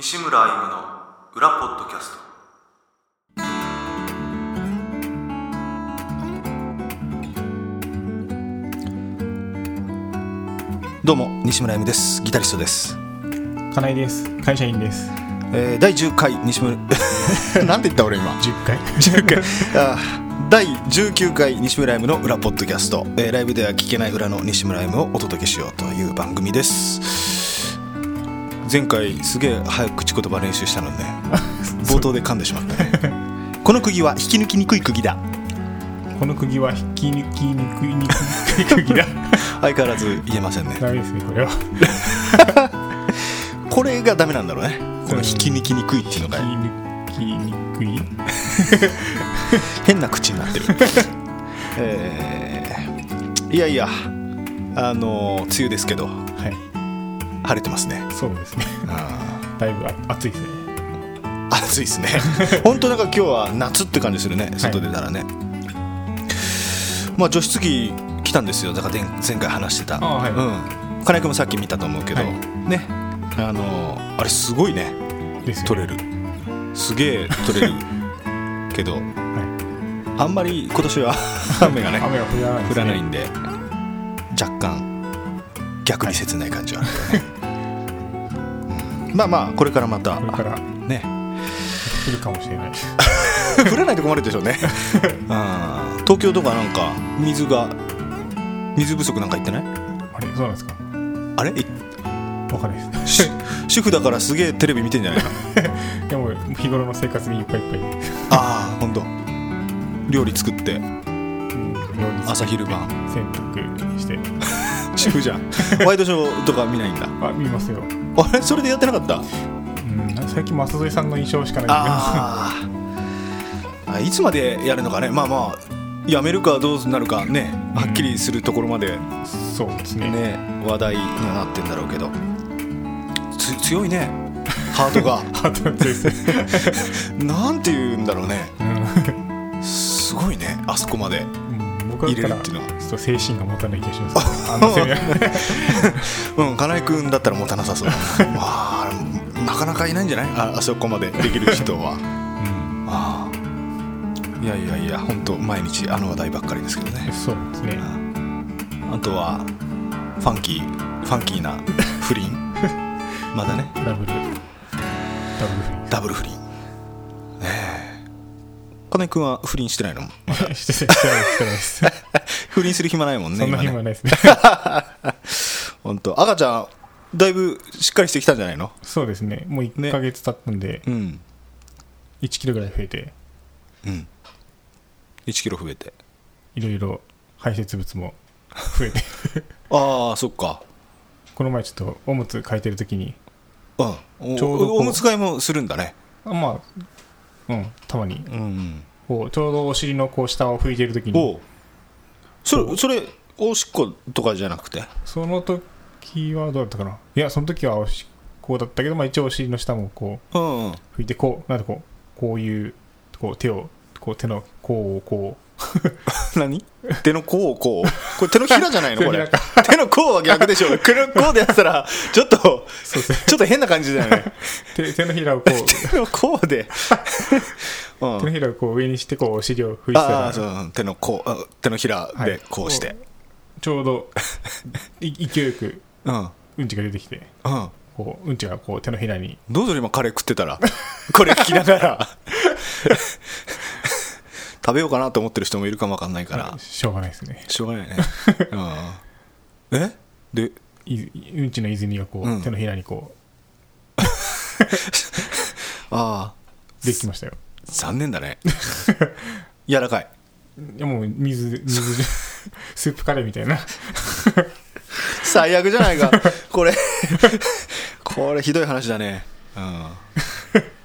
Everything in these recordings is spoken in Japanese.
西村歩夢の裏ポッドキャスト。どうも西村 M です。ギタリストです、金井です。会社員です。えー第10回西村 なんて言った俺今？10回。10回。あー第19回西村 M の裏ポッドキャスト、えーライブでは聞けない裏の西村 M をお届けしようという番組です前回すげえ早く口言葉練習したのね 冒頭で噛んでしまったね。この釘は引き抜きにくい釘だ。この釘は引き抜きにくいにくい釘だ。相変わらず言えませんね。ダメですねこれは。これがダメなんだろうね。この引き抜きにくいっていうのが。引き抜きにくい。変な口になってる。えーいやいやあの梅雨ですけどはい晴れてますね。そうですね。あだいぶあ暑いですね。ー暑いですね。本当なんか今日は夏って感じするね。外出たらね、まあ除湿機来たんですよ。だから前前回話してた。あはい。うん。金井君もさっき見たと思うけど、はい。ね。あのあれすごいね。取れる。すげえ取れる。けど。はあんまり今年は 雨がねい、雨が降らないね。降らないんで。若干逆に切ない感じはあるけどね、うんまあまあこれからまたこれから。ね。降るかもしれない。降らないと困るでしょうね。うん。東京とかなんか水が水不足なんか言ってない？あれ？そうなんですか？あれ？いわかんないです。し主婦だからすげえテレビ見てんじゃないの？でも日頃の生活にいっぱいいっぱい。ああ本当。料理作って。うん料理朝昼晩。洗濯して主婦じゃん。ワイドショーとか見ないんだ。あ見ますよ、あれ？それでやってなかった？うん、最近舛添さんの印象しかないあー。あいつまでやるのかね？まあまあやめるかどうなるかね？はっきりするところまで。そうですね。ね話題にはなってんだろうけど。つ強いね。ハートが。ハートです。ね なんて言うんだろうね。うん。すごいねあそこまで。うん僕入れるっていうのはちょっと精神が持たない気がします。あの攻めはうん金井君だったら持たなさそう。まあなかなかいないんじゃない？ああそこまでできる人は。うん。ああ。いやいやいや本当毎日あの話題ばっかりですけどね。そうですね。あとはファンキーファンキーな不倫。まだね。ダブル。ダブルフダブル不倫金井君は不倫してないの？してないす。不倫する暇ないもんねそんな暇はないですね。本当。赤ちゃんだいぶしっかりしてきたんじゃないの？そうですね。もうね。1ヶ月経ったんで、うん。1キロぐらい増えて、うん。1キロ増えて。いろいろ排泄物も増えて、ああそっか。この前ちょっとおむつ替えてる時に、うん。おちょうどこうおむつ替えもするんだね。あまあ、うん、たまに、うんこうちょうどお尻のこう下を拭いてる時に、おう。それそれおしっことかじゃなくて？その時はどうだったかな？いや、その時はおしっこだったけど、まあ一応お尻の下もこう、うんうん。拭いてこうなんでこうこういうこう手をこう手のこうこ 何？手の甲をこう。これ手のひらじゃないの？これ。手の甲。は逆でしょ手の甲でやったらちょっとちょっと変な感じだよね。手手のひらをこう。手の甲で、うん。手のひらをこう上にしてこうお尻を拭いてたら。ああそううん手の甲あ手のひらでこうして、ちょうどい勢いよくうん。うんちが出てきてうん。こううんちがこう手のひらに。どうぞ今カレー食ってたら。これ聞きながら食べようかなと思ってる人もいるかもわかんないから。しょうがないですね。しょうがないね、うん、え？で？いうんちの泉がこう、うん。手のひらにこ ああ。うできましたよ。残念だね。柔らかい。いやもう水水スープカレーみたいな。最悪じゃないか。これ。これひどい話だね。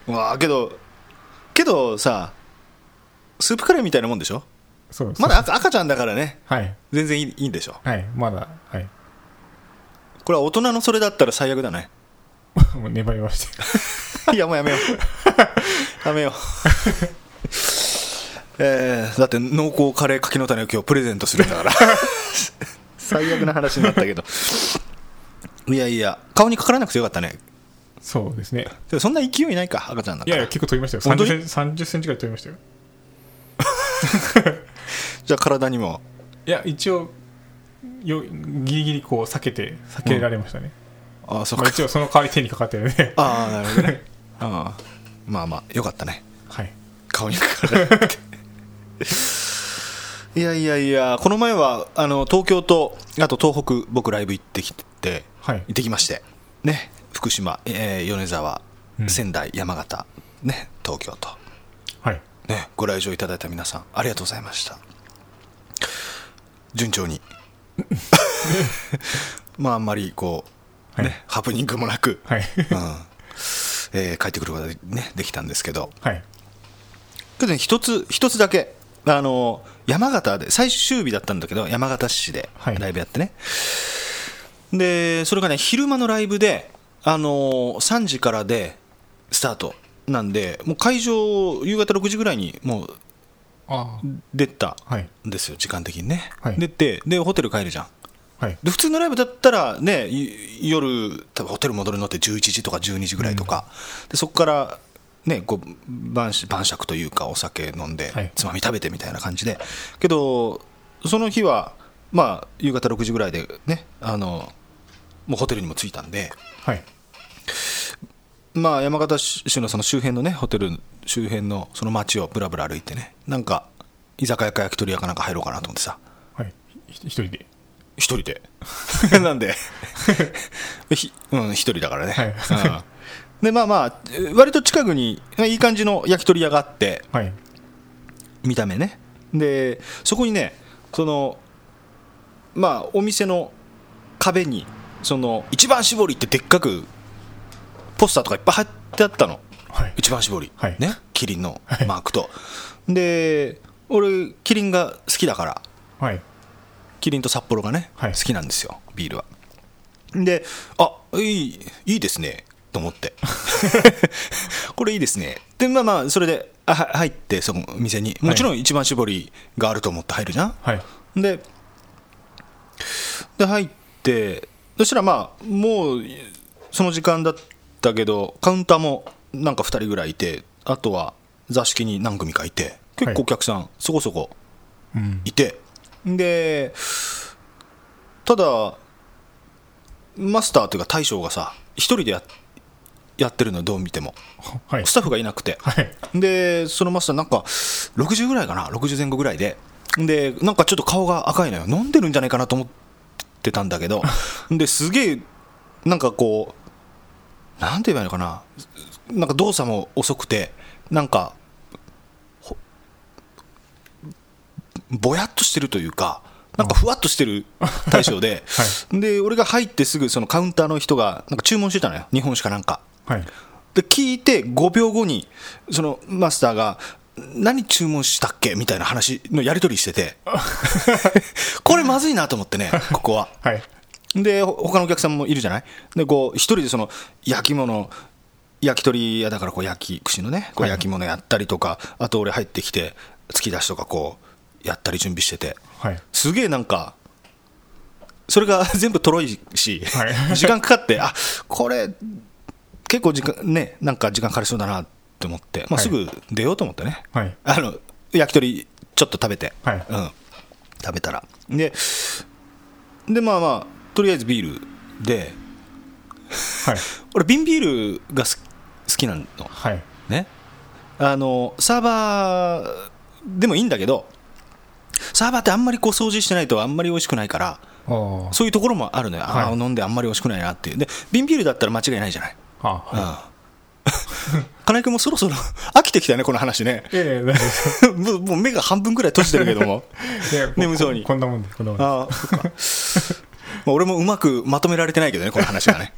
うん。わあけどけどさスープカレーみたいなもんでしょ？そうまだ赤赤ちゃんだからね。はい。全然いいいいんでしょ？はい。まだはい。これは大人のそれだったら最悪だね。もう粘りまして いやもうやめよう。やめよう。えー、だって濃厚カレー柿の種を今日プレゼントするんだから。最悪な話になったけど。いやいや顔にかからなくてよかったね。そうですね。でそんな勢いないか赤ちゃんだから。いやいや結構取りましたよ。本当に？30セン30センチぐらい取りましたよ じゃあ体にも？いや一応よギリギリこう避けて避けられましたね、ああそっまあ、か一応その代わり手にかかってるんで。ああなるほどね。ああまあまあよかったね。はい。顔にかからなくていやいやいやこの前はあの東京とあと東北僕ライブ行ってきてはい。行ってきまして。ね。福島、えー米沢、うん。仙台山形。ね。東京と。はいねご来場いただいた皆さんありがとうございました。順調に。まああんまりこう、ねはい。ハプニングもなく、はい。うん。えー帰ってくることがで,、ね、できたんですけど。はい。けどね一つ一つだけあの山形で最終日だったんだけど山形市ではい。ライブやってね、でそれがね昼間のライブであの3時からでスタートなんでもう会場夕方6時ぐらいにもうあ出たんですよ時間的にね、はい。出てでホテル帰るじゃん。はい。で普通のライブだったらねい夜多分ホテル戻るのって11時とか12時ぐらいとか、でそこからねこう晩酌晩酌というかお酒飲んで、はい。つまみ食べてみたいな感じで。けどその日はまあ夕方6時ぐらいでねあのもうホテルにも着いたんで。はいまあ山形市のその周辺のねホテル周辺のその街をぶらぶら歩いてねなんか居酒屋か焼き鳥屋かなんか入ろうかなと思ってさ。はい。ひ一人で。一人で。なんで？ひうん一人だからね、はい。うん。でまあまあ割と近くにいい感じの焼き鳥屋があってはい。見た目ね。でそこにねそのまあお店の壁にその一番搾りってでっかくポスターとかいっぱい貼ってあったの。はい。一番搾り、はい。ね？キリンのはい。マークと、で俺キリンが好きだから。はい。キリンと札幌がね、はい。好きなんですよ。ビールは。であいいいいですね。と思って。これいいですね。でまあまあそれであは入ってその店に。もちろん一番搾りがあると思って入るじゃん、はい。でで入ってそしたらまあもうその時間だったけどカウンターもなんか2人ぐらいいてあとは座敷に何組かいて結構お客さんそこそこうん。いて、でただマスターというか大将がさ一人でややってるのどう見てもはい。スタッフがいなくて。はい。でそのマスターなんか60ぐらいかな？60前後ぐらいで。でなんかちょっと顔が赤いのよ。飲んでるんじゃないかなと思ってたんだけど。ですげえなんかこうなんて言えばいいのかな？なんか動作も遅くてなんかほぼやっとしてるというかなんかふわっとしてる大将で、で俺が入ってすぐそのカウンターの人がなんか注文してたのよ。日本酒かなんか。はい。で聞いて5秒後にそのマスターが何注文したっけ？みたいな話のやり取りしてて。これまずいなと思ってねここは。はいでほ他のお客さんもいるじゃない？でこう一人でその焼き物焼き鳥屋だからこう焼き串のねこうはい。焼き物やったりとか、あと俺入ってきて突き出しとかこうやったり準備してて。はい。すげえなんかそれが 全部とろいし、はい。時間かかってあこれ結構時間ねなんか時間かかりそうだなって思って、まあ、はい。すぐ出ようと思ってね、はい。あの焼き鳥ちょっと食べて、はい。うん、食べたら。ででまあまあとりあえずビールで。はい。俺瓶ビールがす好きなの。はい。ね。あのサーバーでもいいんだけどサーバーってあんまりこう掃除してないとあんまり美味しくないからそういうところもあるのよ、ああはい飲んであんまり美味しくないなっていう。で瓶ビールだったら間違いないじゃない、は 金井君もそろそろ 飽きてきたねこの話ね。もうもう目が半分ぐらい閉じてるけども。眠そうに。ここんなもんでこんなもんで。あ俺もうまくまとめられてないけどねこの話がね。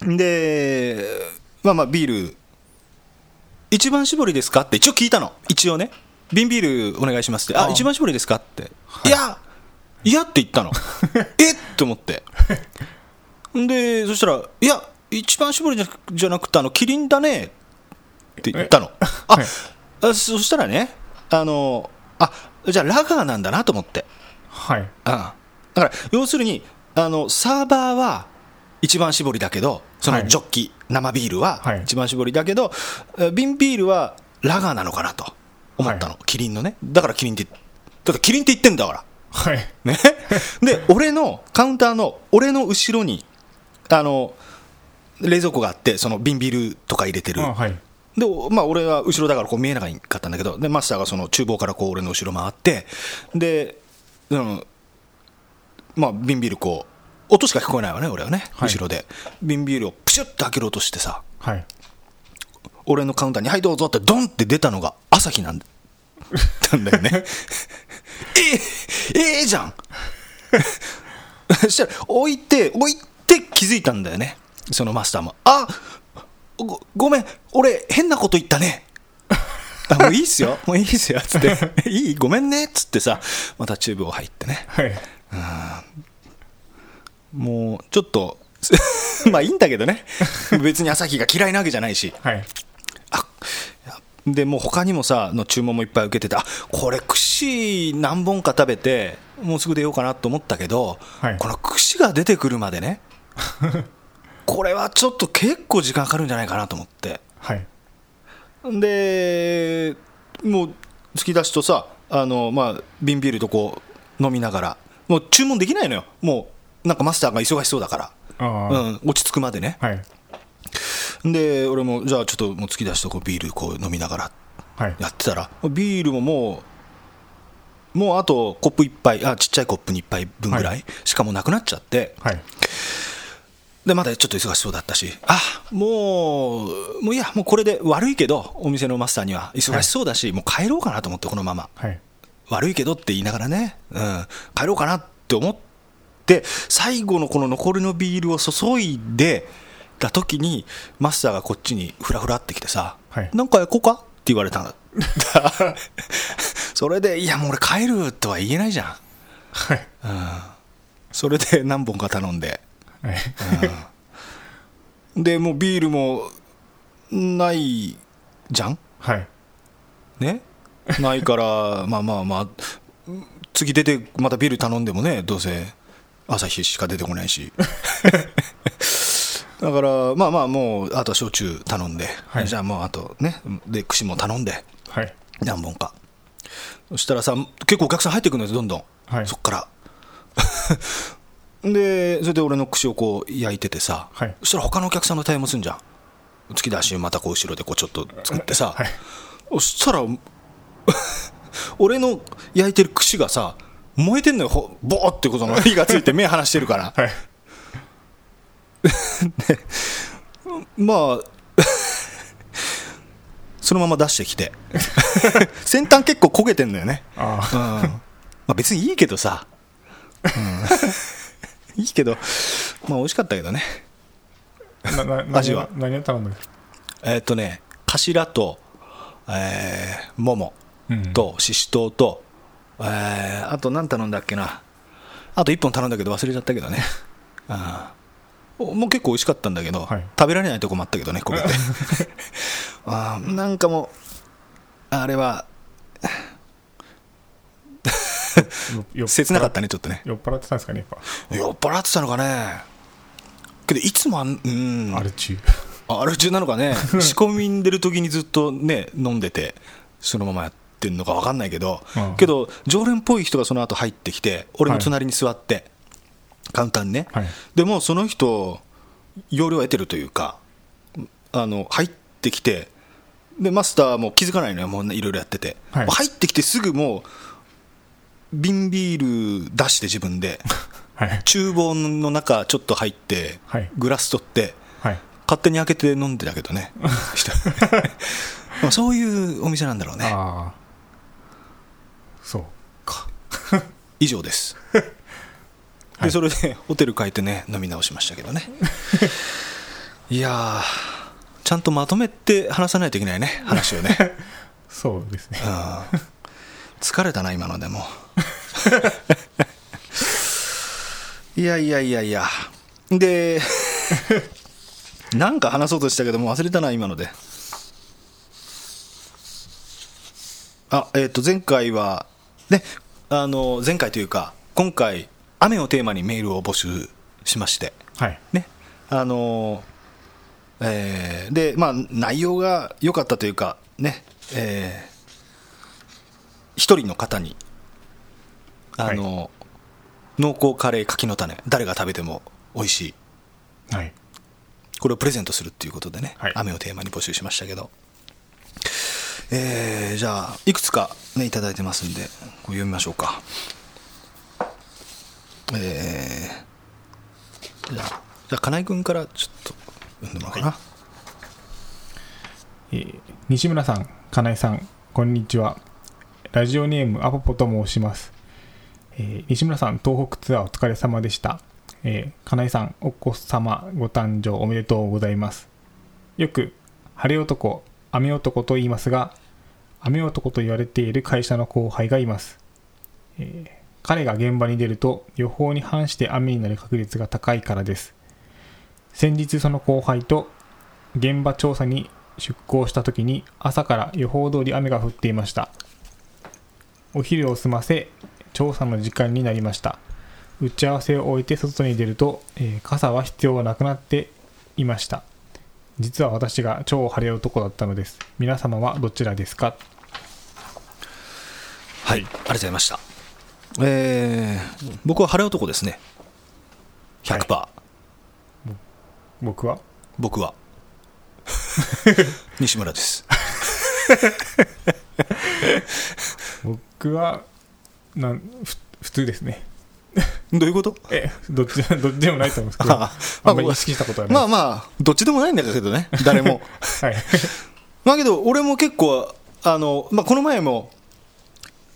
でまあまあビール一番搾りですかって一応聞いたの。一応ね。瓶ビールお願いしますって。ああ一番搾りですかって、い、やいやって言ったの。えっと思って。でそしたらいや一番搾りじゃじゃなくてあのキリンだねって言ったの。あ、はい。あそしたらねあのあじゃあラガーなんだなと思って。はい。うんだから要するにあのサーバーは一番搾りだけどそはい。のジョッキ、生ビールははい。一番搾りだけど、え瓶ビールはラガーなのかなと思ったの、はキリンのね。だからキリンってだってキリンって言ってんだから。はい。ね、で俺のカウンターの俺の後ろにあの冷蔵庫があってその瓶ビールとか入れてる。あはい。で、まあ、俺は後ろだからこう見えなかったんだけどでマスターがその厨房からこう俺の後ろ回ってで、うんまあ、瓶ビールこう音しか聞こえないわね俺はね、はい。後ろで。瓶ビールをプシュッと開けろうとしてさはい。俺のカウンターに「はいどうぞ」ってドンって出たのが朝日なんだなんだよね。ええええじゃん。そしたら置いて置いて気づいたんだよね。そのマスターも。あごごめん俺変なこと言ったね。あもういいっすよ。もういいっすよ。つって。いいごめんね。っつってさまた厨房入ってね。はいもうちょっと まあいいんだけどね。別に朝日が嫌いなわけじゃないし。はい。でもう他にもさの注文もいっぱい受けててあこれ串何本か食べてもうすぐ出ようかなと思ったけど、はい。この串が出てくるまでね これはちょっと結構時間かかるんじゃないかなと思って。はい。でもう突き出しとさあの、まあ、瓶ビールとこう飲みながらもう注文できないのよ。もうなんかマスターが忙しそうだから、うん、落ち着くまでね。はい。で俺もじゃあちょっともう突き出しとこうビールこう飲みながらはい。やってたらビールももうもうあとコップ1杯あちっちゃいコップに1杯分ぐらはい。しかもなくなっちゃって、はい。でまだちょっと忙しそうだったしあもうもういいやもうこれで悪いけどお店のマスターには忙しそうだし、もう帰ろうかなと思ってこのまま。はい悪いけどって言いながらね、うん、帰ろうかなって思って最後のこの残りのビールを注いでた時にマスターがこっちにフラフラってきてさ「はい。なんか焼こうか?」って言われたの それで「いやもう俺帰る」とは言えないじゃん。はい。それで何本か頼んで。はい。でもうビールもないじゃん。はい。ねないから まあまあまあ次出てまたビール頼んでもねどうせ朝日しか出てこないし。だからまあまあもうあとは焼酎頼んで、はい。じゃあもうあとねで串も頼んではい。何本か。そしたらさ結構お客さん入ってくるんですよどんどん、はい。そっから。でそれで俺の串をこう焼いててさ、はい。そしたら他のお客さんの対応もすんじゃん。突き出しまたこう後ろでこうちょっと作ってさ、はい。そしたら 俺の焼いてる串がさ燃えてんのよほボーってこその。火がついて目離してるから。はい。まあ そのまま出してきて。先端結構焦げてんのよね。あうん。まあ、別にいいけどさ、うん、いいけど、まあ美味しかったけどね、味は。何を頼んだっえーっとね、頭と、えー、ももと、ししとうと、えーあと何頼んだっけな、あと1本頼んだけど忘れちゃったけどね、あもう結構美味しかったんだけど、はい。食べられないとこもあったけどね、焦げて。あーなんかもう、あれは切なかったね、ちょっとね。酔っ払ってたんですかねやっ酔っ払ってたのかね。けどいつもあんうん。ぱアル中。アル中なのかね。仕込みんでる時にずっとね飲んでてそのままやってんのか分かんないけど、うん。けど常連っぽい人がその後入ってきて俺の隣に座って、カウンターにね、はい。でもその人要領を得てるというかあの入ってきてでマスターも気づかないのよ。もうねいろいろやってて、はい。入ってきてすぐもう瓶ビール出して自分で。はい。厨房の中ちょっと入って、はい。グラス取ってはい。勝手に開けて飲んでたけどね。そういうお店なんだろうね。ああそうか以上です。でそれでホテル帰ってね飲み直しましたけどね。いやーちゃんとまとめて話さないといけないね話をね。そうですね。うん。疲れたな今のでも。いやいやいやいや。でなんか話そうとしたけどもう忘れたな今ので。あえっ、と前回はねあの前回というか今回雨をテーマにメールを募集しまして。はい。ね。あのえーでまあ内容が良かったというかね。えー一人の方にあの、濃厚カレー柿の種誰が食べても美味しい。はい。これをプレゼントするっていうことでね、はい。雨をテーマに募集しましたけど、えーじゃあいくつかねいいてますんでこう読みましょうかえーじゃあじゃあ金井君からちょっと読んでもらおうかな、えー西村さん、金井さん、こんにちは。ラジオネームアポポと申します。えー西村さん、東北ツアーお疲れ様でした。えー金井さん、お子様ご誕生おめでとうございます。よく、晴れ男、雨男と言いますが、雨男と言われている会社の後輩がいます。えー彼が現場に出ると予報に反して雨になる確率が高いからです。先日その後輩と現場調査に出航した時に朝から予報通り雨が降っていました。お昼を済ませ調査の時間になりました。打ち合わせを終えて外に出ると、えー傘は必要なくなっていました。実は私が超晴れ男だったのです。皆様はどちらですか？はい、ありがとうございました。えー僕は晴れ男ですね。100%、僕は？僕は。西村です。僕はなんふ普通ですね。どういうこと？えどっち どっちでもないと思うんですけど。ああんまり意識したことはない。まあまあ、どっちでもないんだけどね、誰も。はい。まあけど、俺も結構、あのまあ、この前も、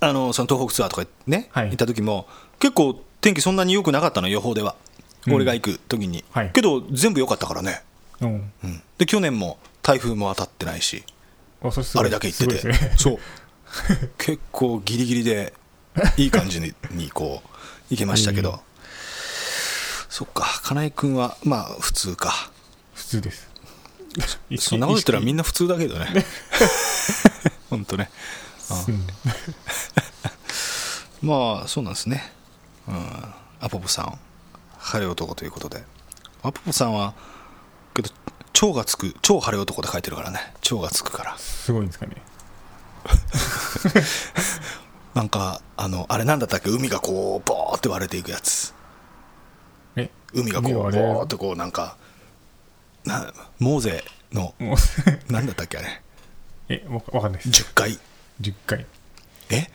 あのその東北ツアーとかね、はい。行った時も、結構天気そんなに良くなかったの、予報では。うん。俺が行く時に、はい。けど全部良かったからね、うん。うん。で去年も台風も当たってないし、あそれだけ行ってて、そう。結構ギリギリでいい感じににこう行けましたけど、うん。そっか。金井君はまあ普通か。普通です。そんなこと言ったらみんな、な普通だけどね。本当ねうん。まあそうなんですね、うん、アポポさん。晴れ男ということで。アポポさんはけど超がつく超晴れ男って書いてるからね。超がつくから。すごいんですかね。なんかあのあれなんだったっけ？海がこうボーって割れていくやつ。え？海がこうボーってこうなんかなモーゼのなんだったっけあれ？え？わわかんないです。10回10回え？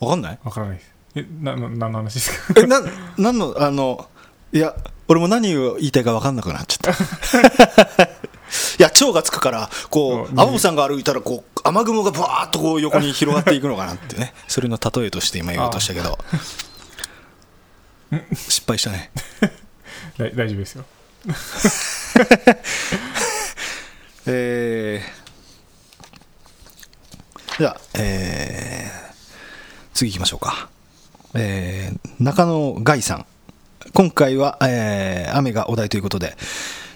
わかんない？わからないです。えなな何の話ですか？えななんのあのいや俺も何を言いたいか分かんなくなっちゃった。いや蝶がつくからこううんアボさんが歩いたらこう雨雲がバーッとこう横に広がっていくのかなってね。それの例えとして今言おうとしたけど。失敗したね。大大丈夫ですよ。えー、じゃあ、えー次行きましょうか、えー中野ガイさん。今回は、えー雨がお題ということで、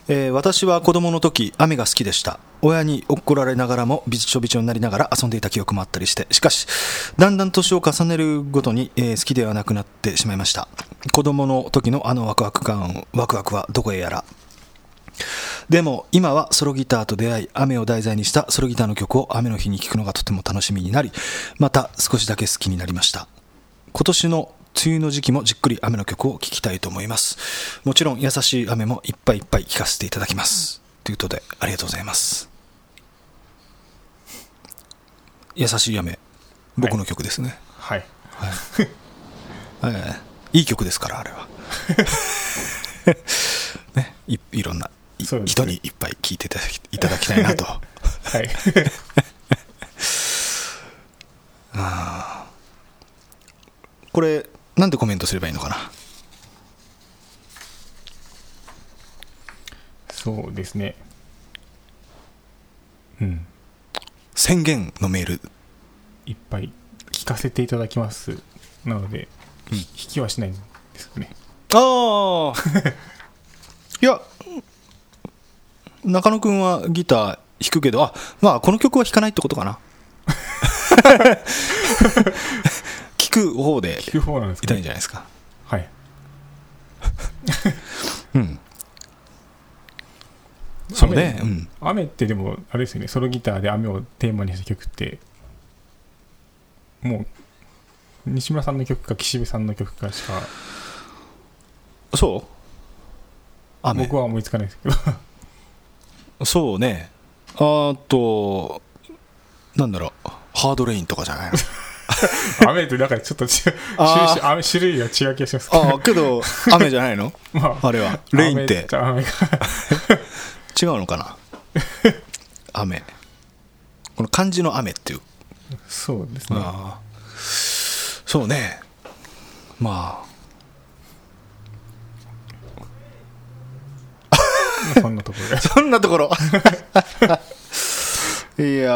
えー私は子供の時雨が好きでした。親に怒られながらもびちょびちょになりながら遊んでいた記憶もあったりして。しかしだんだん年を重ねるごとに、えー好きではなくなってしまいました。子供の時のあのワクワク感ワクワクはどこへやら。でも今はソロギターと出会い雨を題材にしたソロギターの曲を雨の日に聴くのがとても楽しみになりまた少しだけ好きになりました。今年の梅雨の時期もじっくり雨の曲を聴きたいと思います。もちろん優しい雨もいっぱいいっぱい聴かせていただきます。ということでありがとうございます。優しい雨僕の曲ですね、はい。ええいい曲ですからあれは。ねいいろんなね。人にいっぱい聴いていただきいたいなと。はい。これなんでコメントすればいいのかな？そうですね。うん。宣言のメール。いっぱい聞かせていただきますなので、うん。弾きはしないんですよね。ああ いや中野くんはギター弾くけどあまあこの曲は弾かないってことかな。聞く方で聞く方なんですいかね。たいんじゃないですか。はい。うん。そうね。うん。雨ってでもあれですよね。ソロギターで雨をテーマにした曲ってもう西村さんの曲か岸辺さんの曲かしかそう？雨。僕は思いつかないですけどそうね。あーとなんだろう。ハードレインとかじゃないの？雨となんかちょっと種類が違う気がします。けどああけど雨じゃないの？まあれは。レインって。雨じゃ雨が。違うのかな？雨。この漢字の雨っていう。そうですね。ああそうね。まそんなところ。そんなところ。いや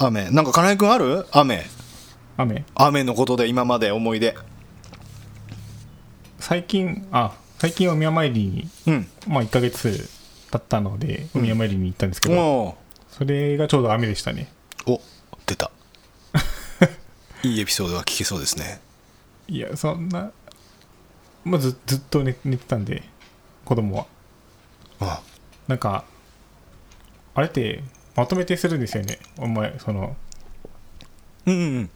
ー雨。なんか金井君ある？雨。雨？雨のことで今まで思い出。最近あ最近お宮参りにうん。まあ1ヶ月経ったのでお宮参りに行ったんですけど、おそれがちょうど雨でしたね。お出た。いいエピソードが聞けそうですね。いやそんな、まあ、ずずっと寝寝てたんで子供はあなんかあれってまとめてするんですよね。お前そのうんうん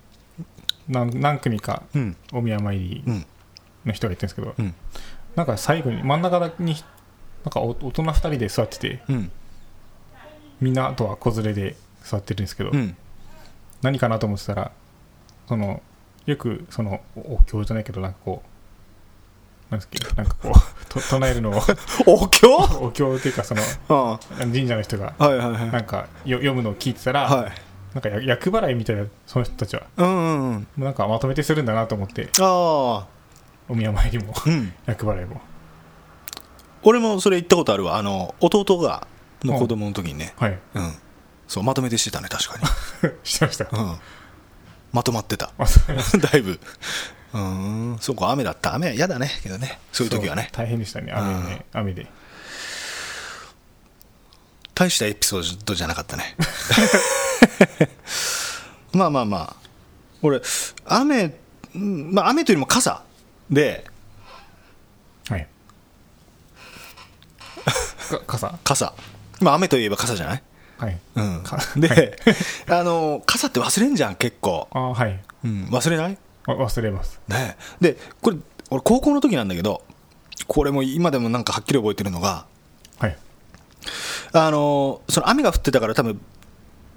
何何組かうん。お宮参りうん。の人がいてるんですけど、うん。なんか最後に真ん中になんかお大人2人で座っててうん。みんなあとは子連れで座ってるんですけど、うん。何かなと思ってたらそのよくそのおお経じゃないけどなんかこうなんですっけなんかこうと唱えるのを。お経？お経っていうかそのあ神社の人があはいはいはい。なんかよ読むのを聞いてたら、はい。なんかや厄払いみたいなその人たちはうんうんうん。なんかまとめてするんだなと思ってああ。お宮参りもうん。厄払いも。俺もそれ行ったことあるわ。あの弟がの子供の時にね。はい。うん。そうまとめてしてたね確か してました。にうん。まとまってた。だいぶうーん。そうか雨だった。雨嫌だね。けどね。そういう時はね。大変でしたね。雨ね。雨で。大したエピソードじゃなかったね。まあまあまあ。俺雨うんまあ雨というよりも傘で。はい。か傘？傘。まあ雨といえば傘じゃない？はい。うん。かで、あの傘って忘れんじゃん結構、あはい。うん、忘れない？わ忘れます。ね。でこれ俺高校の時なんだけどこれも今でもなんかはっきり覚えてるのがはい。あのその雨が降ってたから多分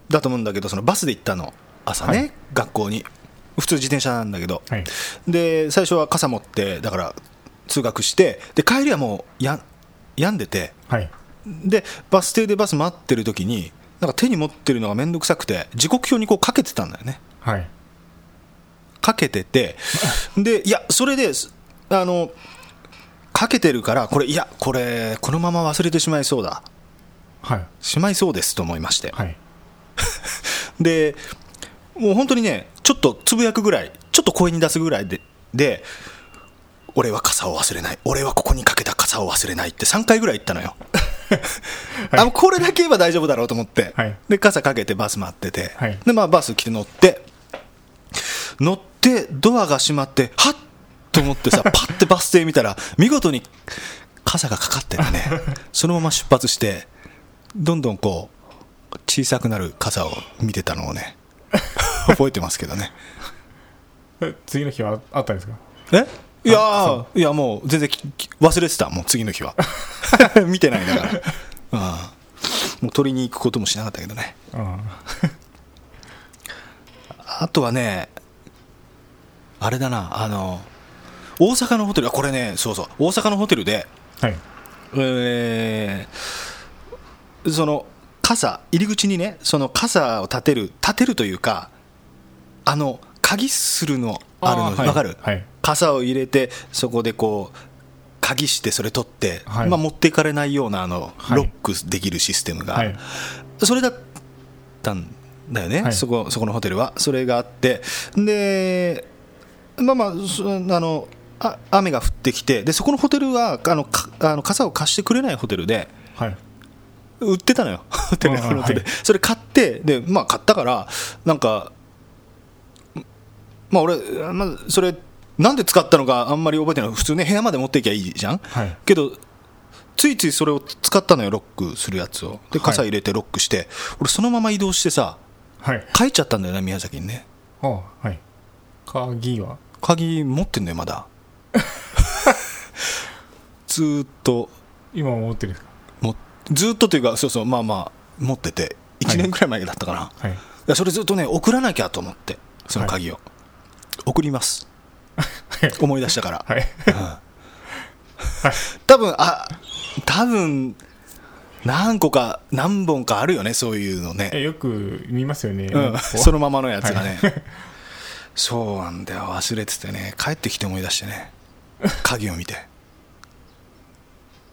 だと思うんだけどそのバスで行ったの。朝ね、はい。学校に。普通自転車なんだけど。はい。で最初は傘持ってだから通学してで帰りはもうや病んでて。はい。でバス停でバス待ってる時になんか手に持ってるのが面倒くさくて時刻表にこうかけてたんだよね。はいかけててでいやそれですあのかけてるからこれいやこれこのまま忘れてしまいそうだ。はい。しまいそうですと思いまして。はい。でもう本当にねちょっとつぶやくぐらいちょっと声に出すぐらいでで俺は傘を忘れない。俺はここにかけた傘を忘れないって3回ぐらい言ったのよ。あのこれだけ言えば大丈夫だろうと思って、はい。で傘かけてバス待ってて、はい。でまあ、バス来て乗って。乗ってドアが閉まってはっと思ってさ パッてバス停見たら見事に傘がかかっててね。そのまま出発してどんどんこう小さくなる傘を見てたのをね 覚えてますけどね。え次の日はあったんですか？え？いやーいやもう全然忘れてた。もう次の日は。見てないだから、うん、もう取りに行くこともしなかったけどね。あ。あとはねあれだなあの大阪のホテルあこれねそうそう大阪のホテルであはい。えーその傘入り口にねその傘を立てる立てるというかあの鍵するのあるの分かる、はい。傘を入れてそこでこう鍵してそれ取って、はい。まあ、持っていかれないようなあのはい。ロックできるシステムが、はい。それだったんだよね、はい。そこそこのホテルは。それがあってでまあまあそあのあ雨が降ってきてでそこのホテルはあのかあの傘を貸してくれないホテルではい。売ってたのよ。ホ テルのホテル。ではいそれ買ってでまあ買ったからなんかまあ俺、まあ、それなんで使ったのかあんまり覚えてない。普通ね部屋まで持っていきゃいいじゃん？はい。けどついついそれを使ったのよロックするやつを。で傘入れてロックして、俺そのまま移動してさはい。帰っちゃったんだよね宮崎にね。あはい。鍵は？鍵持ってんのよまだ。ずーっと。今も持ってるんですか？もずーっとというかそうそうまあまあ持ってて。1年くらい前だったかな、い、はい。やそれずっとね送らなきゃと思ってその鍵を、送ります。思い出したから、はい。多分あ多分何個か何本かあるよねそういうのね。えよく見ますよね、うん、そのままのやつがね、そうなんだよ。忘れててね。帰ってきて思い出してね。鍵を見て。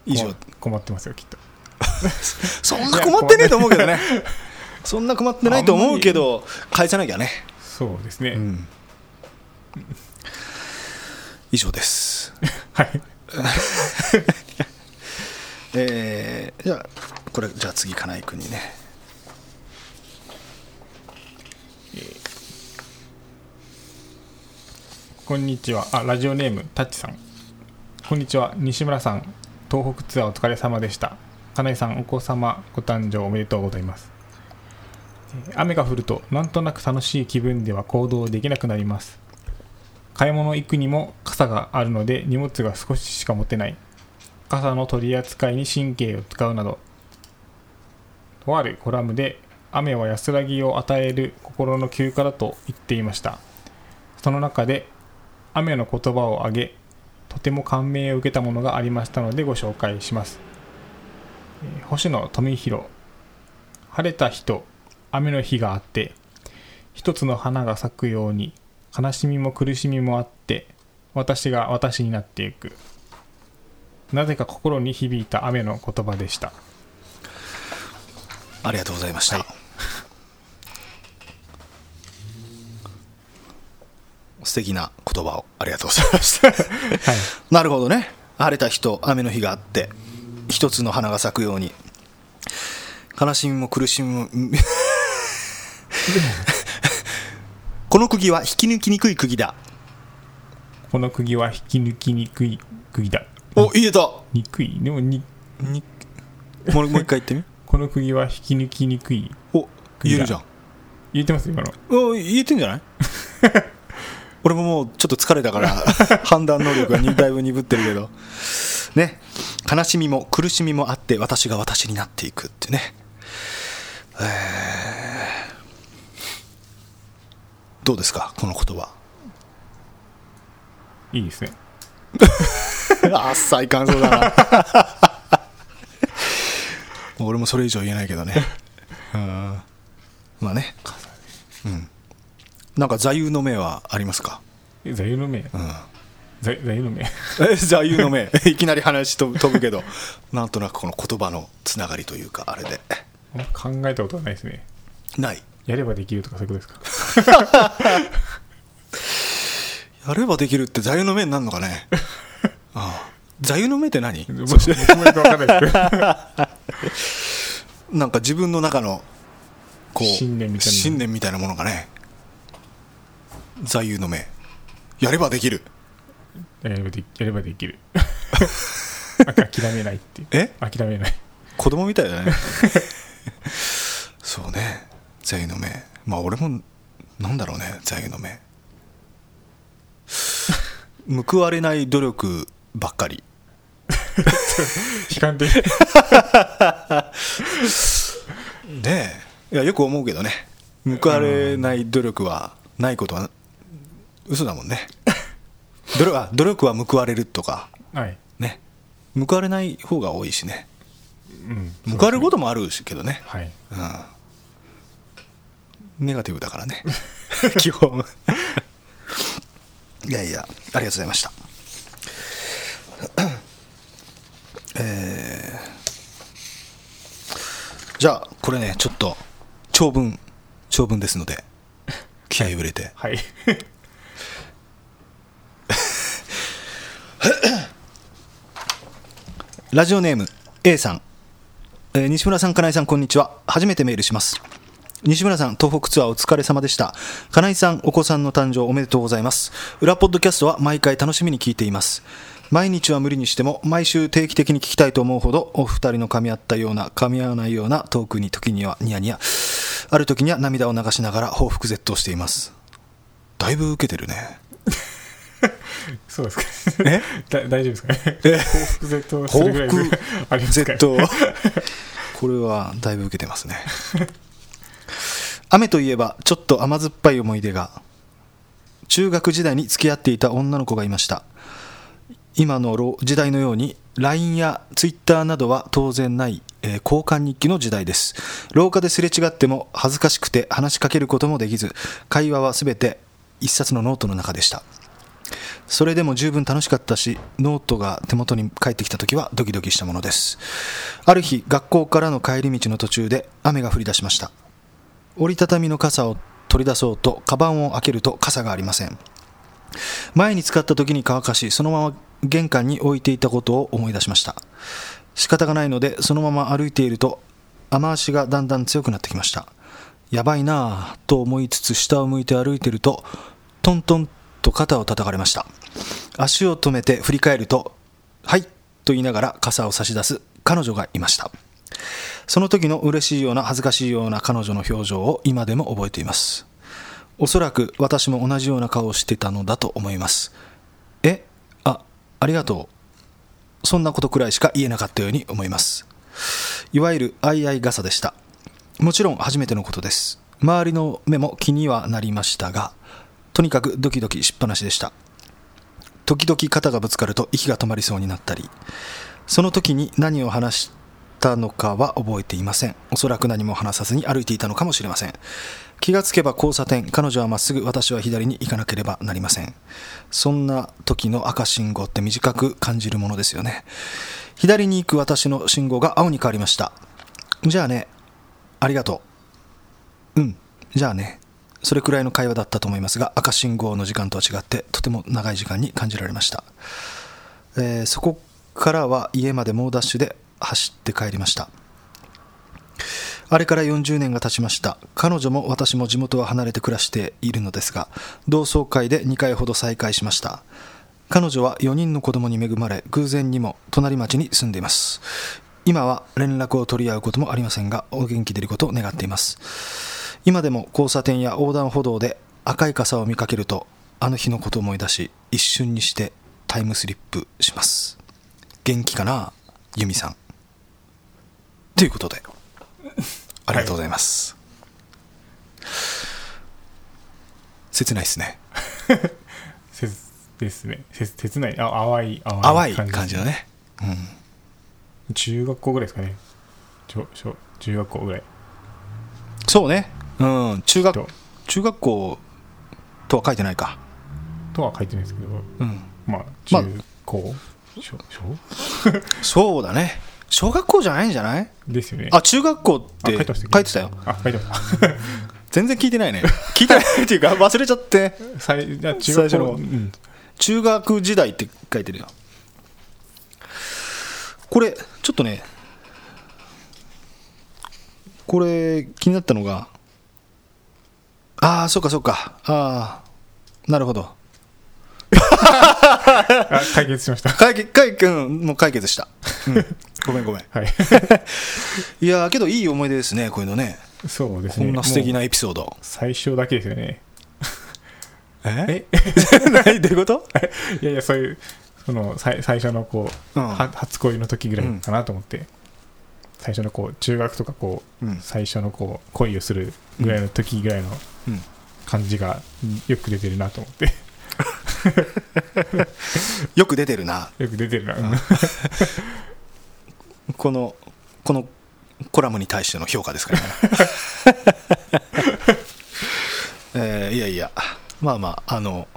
以上。困困ってますよきっと。そんな困ってねえと思うけどね。そんな困ってないと思うけど返さなきゃね、そうですね、うん、以上です。はい。えー、じゃあこれじゃあ次金井君にねこんにちは。あラジオネームタッチさん。こんにちは。西村さん。東北ツアーお疲れ様でした。金井さんお子様ご誕生おめでとうございます。え雨が降るとなんとなく楽しい気分では行動できなくなります。買い物行くにも傘があるので荷物が少ししか持てない。傘の取り扱いに神経を使うなど。とあるコラムで雨は安らぎを与える心の休暇だと言っていました。その中で雨の言葉を挙げとても感銘を受けたものがありましたのでご紹介します、えー星野富弘。晴れた日と雨の日があって一つの花が咲くように悲しみも苦しみもあって私が私になっていく。なぜか心に響いた雨の言葉でした。ありがとうございました、はい素敵な言葉をありがとうございました。はい。なるほどね。晴れた日と雨の日があって一つの花が咲くように。悲しみも苦しみもん この釘は引き抜きにくい釘だ。この釘は引き抜きにくい釘だ。お言えた。にくい。でもににもう一回言ってみ。この釘は引き抜きにくいお言えるじゃん。言ってます今の。お言えてんじゃない？俺ももうちょっと疲れたから 判断能力がにだいぶ鈍ってるけど。ね。悲しみも苦しみもあって私が私になっていくってね。えー。どうですか？この言葉。いいですね。浅い感想だな。俺もそれ以上言えないけどね。うん。まあね。うんなんか座右の銘はありますか？え座右の銘？うん。座座右の銘？え座右の銘。いきなり話飛ぶ飛ぶけど。なんとなくこの言葉のつながりというかあれで。考えたことはないですね。ない。やればできるとかそういうことですか？やればできるって座右の銘になるのかね？ああ。座右の銘って何？もよく分かんないです。けどなんか自分の中のこう信念みたいなものがね座右の銘。やればできる。やればでやればできる。あ 諦めないっていう。え？諦めない。子供みたいだね。そうね。座右の銘。まあ俺もなんだろうね。座右の銘。報われない努力ばっかり。悲観的。ねえ。いやよく思うけどね。報われない努力はないことは嘘だもんね。努力あ努力は報われるとか。はい。ね。報われない方が多いしね。うん。報われることもあるしけどね。はい。うん。ネガティブだからね。基本。いやいやありがとうございました。えー。じゃあこれねちょっと長文長文ですので気合を入れて。はい ラジオネーム A さん、えー西村さん金井さんこんにちは。初めてメールします。西村さん東北ツアーお疲れ様でした。金井さんお子さんの誕生おめでとうございます。裏ポッドキャストは毎回楽しみに聞いています。毎日は無理にしても毎週定期的に聞きたいと思うほどお二人の噛み合ったような噛み合わないようなトークに時にはニヤニヤ。ある時には涙を流しながら報復絶倒しています。だいぶ受けてるね。そうですか。え？だ大丈夫ですかね。え？報復絶倒するぐらい報復でありますかね。Z これはだいぶ受けてますね。雨といえばちょっと甘酸っぱい思い出が中学時代に付き合っていた女の子がいました。今のろ時代のように LINE や Twitter などは当然ない、えー交換日記の時代です。廊下ですれ違っても恥ずかしくて話しかけることもできず会話は全て一冊のノートの中でしたそれでも十分楽しかったしノートが手元に返ってきた時はドキドキしたものです。ある日学校からの帰り道の途中で雨が降り出しました。折りたたみの傘を取り出そうとカバンを開けると傘がありません。前に使った時に乾かしそのまま玄関に置いていたことを思い出しました。仕方がないのでそのまま歩いていると雨足がだんだん強くなってきました。やばいなぁと思いつつ下を向いて歩いてるとトントンと肩を叩かれました。足を止めて振り返ると「はい」と言いながら傘を差し出す彼女がいました。その時の嬉しいような恥ずかしいような彼女の表情を今でも覚えています。おそらく私も同じような顔をしてたのだと思います。えあありがとう。そんなことくらいしか言えなかったように思います。いわゆる相合い傘でした。もちろん初めてのことです。周りの目も気にはなりましたがとにかくドキドキしっぱなしでした。時々肩がぶつかると息が止まりそうになったりその時に何を話したのかは覚えていません。おそらく何も話さずに歩いていたのかもしれません。気がつけば交差点彼女はまっすぐ私は左に行かなければなりません。そんな時の赤信号って短く感じるものですよね。左に行く私の信号が青に変わりました。じゃあね。ありがとう。うん。じゃあね。それくらいの会話だったと思いますが赤信号の時間とは違ってとても長い時間に感じられました、えーそこからは家まで猛ダッシュで走って帰りました。あれから40年が経ちました。彼女も私も地元は離れて暮らしているのですが同窓会で2回ほど再会しました。彼女は4人の子供に恵まれ偶然にも隣町に住んでいます。今は連絡を取り合うこともありませんがお元気でいることを願っています。今でも交差点や横断歩道で赤い傘を見かけるとあの日のことを思い出し一瞬にしてタイムスリップします。元気かなユミさん。ということでありがとうございます、切ない ですね。せですね。せ切ない。あ淡い淡淡いい感じだね。中学校ぐらいですかね。小小中学校ぐらい。そうねうん中学と。中学校とは書いてないか。とは書いてないですけど。うん。まあまあ。中高小小？そうだね。小学校じゃないんじゃない？ですよね。あ中学校ってあ書いてたよ。あ書いてました。全然聞いてないね。聞いてないっていうか忘れちゃって。最中学の。うん。中学時代って書いてるよ。これちょっとねこれ気になったのがああそうかそうか。ああなるほど。あ解決しました。解決解決、うん、もう解決した、うん、ごめんごめん。はい。いやーけどいい思い出ですねこういうのね。そうですね。こんな素敵もうなエピソード。最初だけですよね。え？え？何？どういうこと？いやいやそういうその最最初のこう、うん。は初恋の時ぐらいかなと思って、最初のこう中学とかこう、うん。最初のこう恋をするぐらいの時ぐらいのうん感じがよく出てるなと思って。よく出てるな。よく出てるな、うん。このこのコラムに対しての評価ですからね。えーいやいや。まあまああの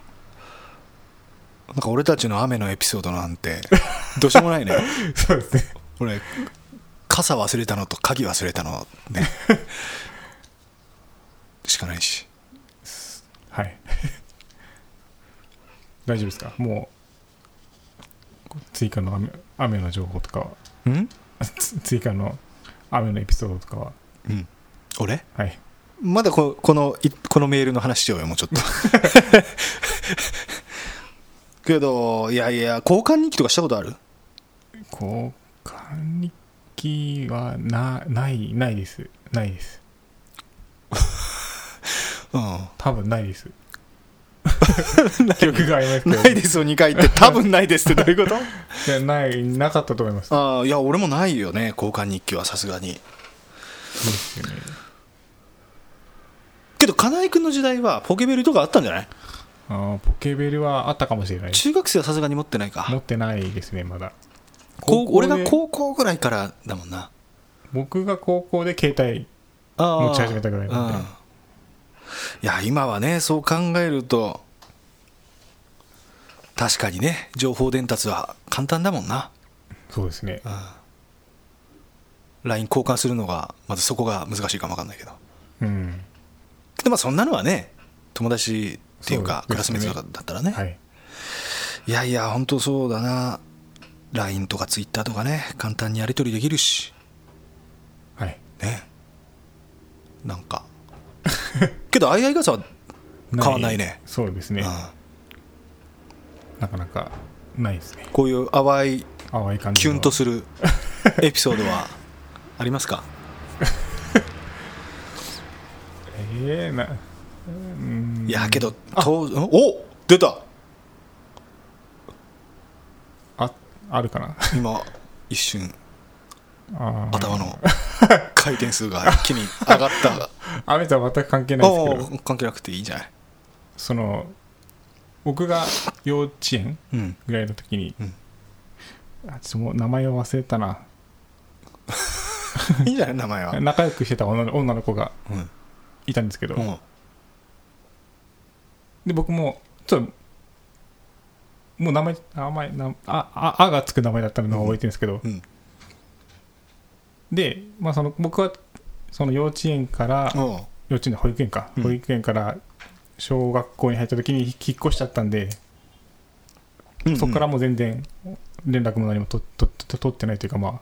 なんか俺たちの雨のエピソードなんてどうしようもないね。そうですね。俺傘忘れたのと鍵忘れたのねしかないし。はい。大丈夫ですか？もう追加の雨雨の情報とかは。うん？つ 追加の雨のエピソードとかは。うん。俺？はい。まだここのいこのメールの話しようよもうちょっと。けどいやいや交換日記とかしたことある？交換日記はなないないです。ないですうん。多分ないです。記憶がありますけど。ないですよ2回って。多分ないですって。どういうこと？いやないなかったと思います。ああいや俺もないよね。交換日記はさすがに。そうですよね。けど金井君の時代はポケベルとかあったんじゃない？あーポケベルはあったかもしれない。中学生はさすがに持ってないか。持ってないですねまだ。こう俺が高校ぐらいからだもんな。僕が高校で携帯あ持ち始めたぐらいなんで。うんいや今はねそう考えると確かにね情報伝達は簡単だもんな。そうですね。LINE 交換するのがまずそこが難しいかもわかんないけど。うん。でもそんなのはね友達っていうかクラスメートだったらね、はい。いやいや本当そうだな。LINE とか Twitter とかね簡単にやり取りできるし。はい。ね。なんか けど相合い傘は変わんないね。そうですね。うん。なかなかないですね。こういう淡い淡い感じの。キュンとする エピソードはありますか？ええなうん。いやけどとお出た！ああるかな？今一瞬。あー頭の回転数が一気に上がった。雨とは全く関係ないですけど。関係なくていいんじゃない？その僕が幼稚園うん。ぐらいの時に、うん。あちょっともう名前を忘れたな。いいんじゃない？名前は。仲良くしてた女の女の子がうん。いたんですけど、うん。で僕もちょっともう名前名前なあああがつく名前だったのを覚えてるんですけど、うんで、まあ、その僕はその幼稚園から、う。ん幼稚園の保育園か、うん。保育園から小学校に入った時に引っ越しちゃったんで、うんそこからもう全然連絡も何も取ってないというかまあ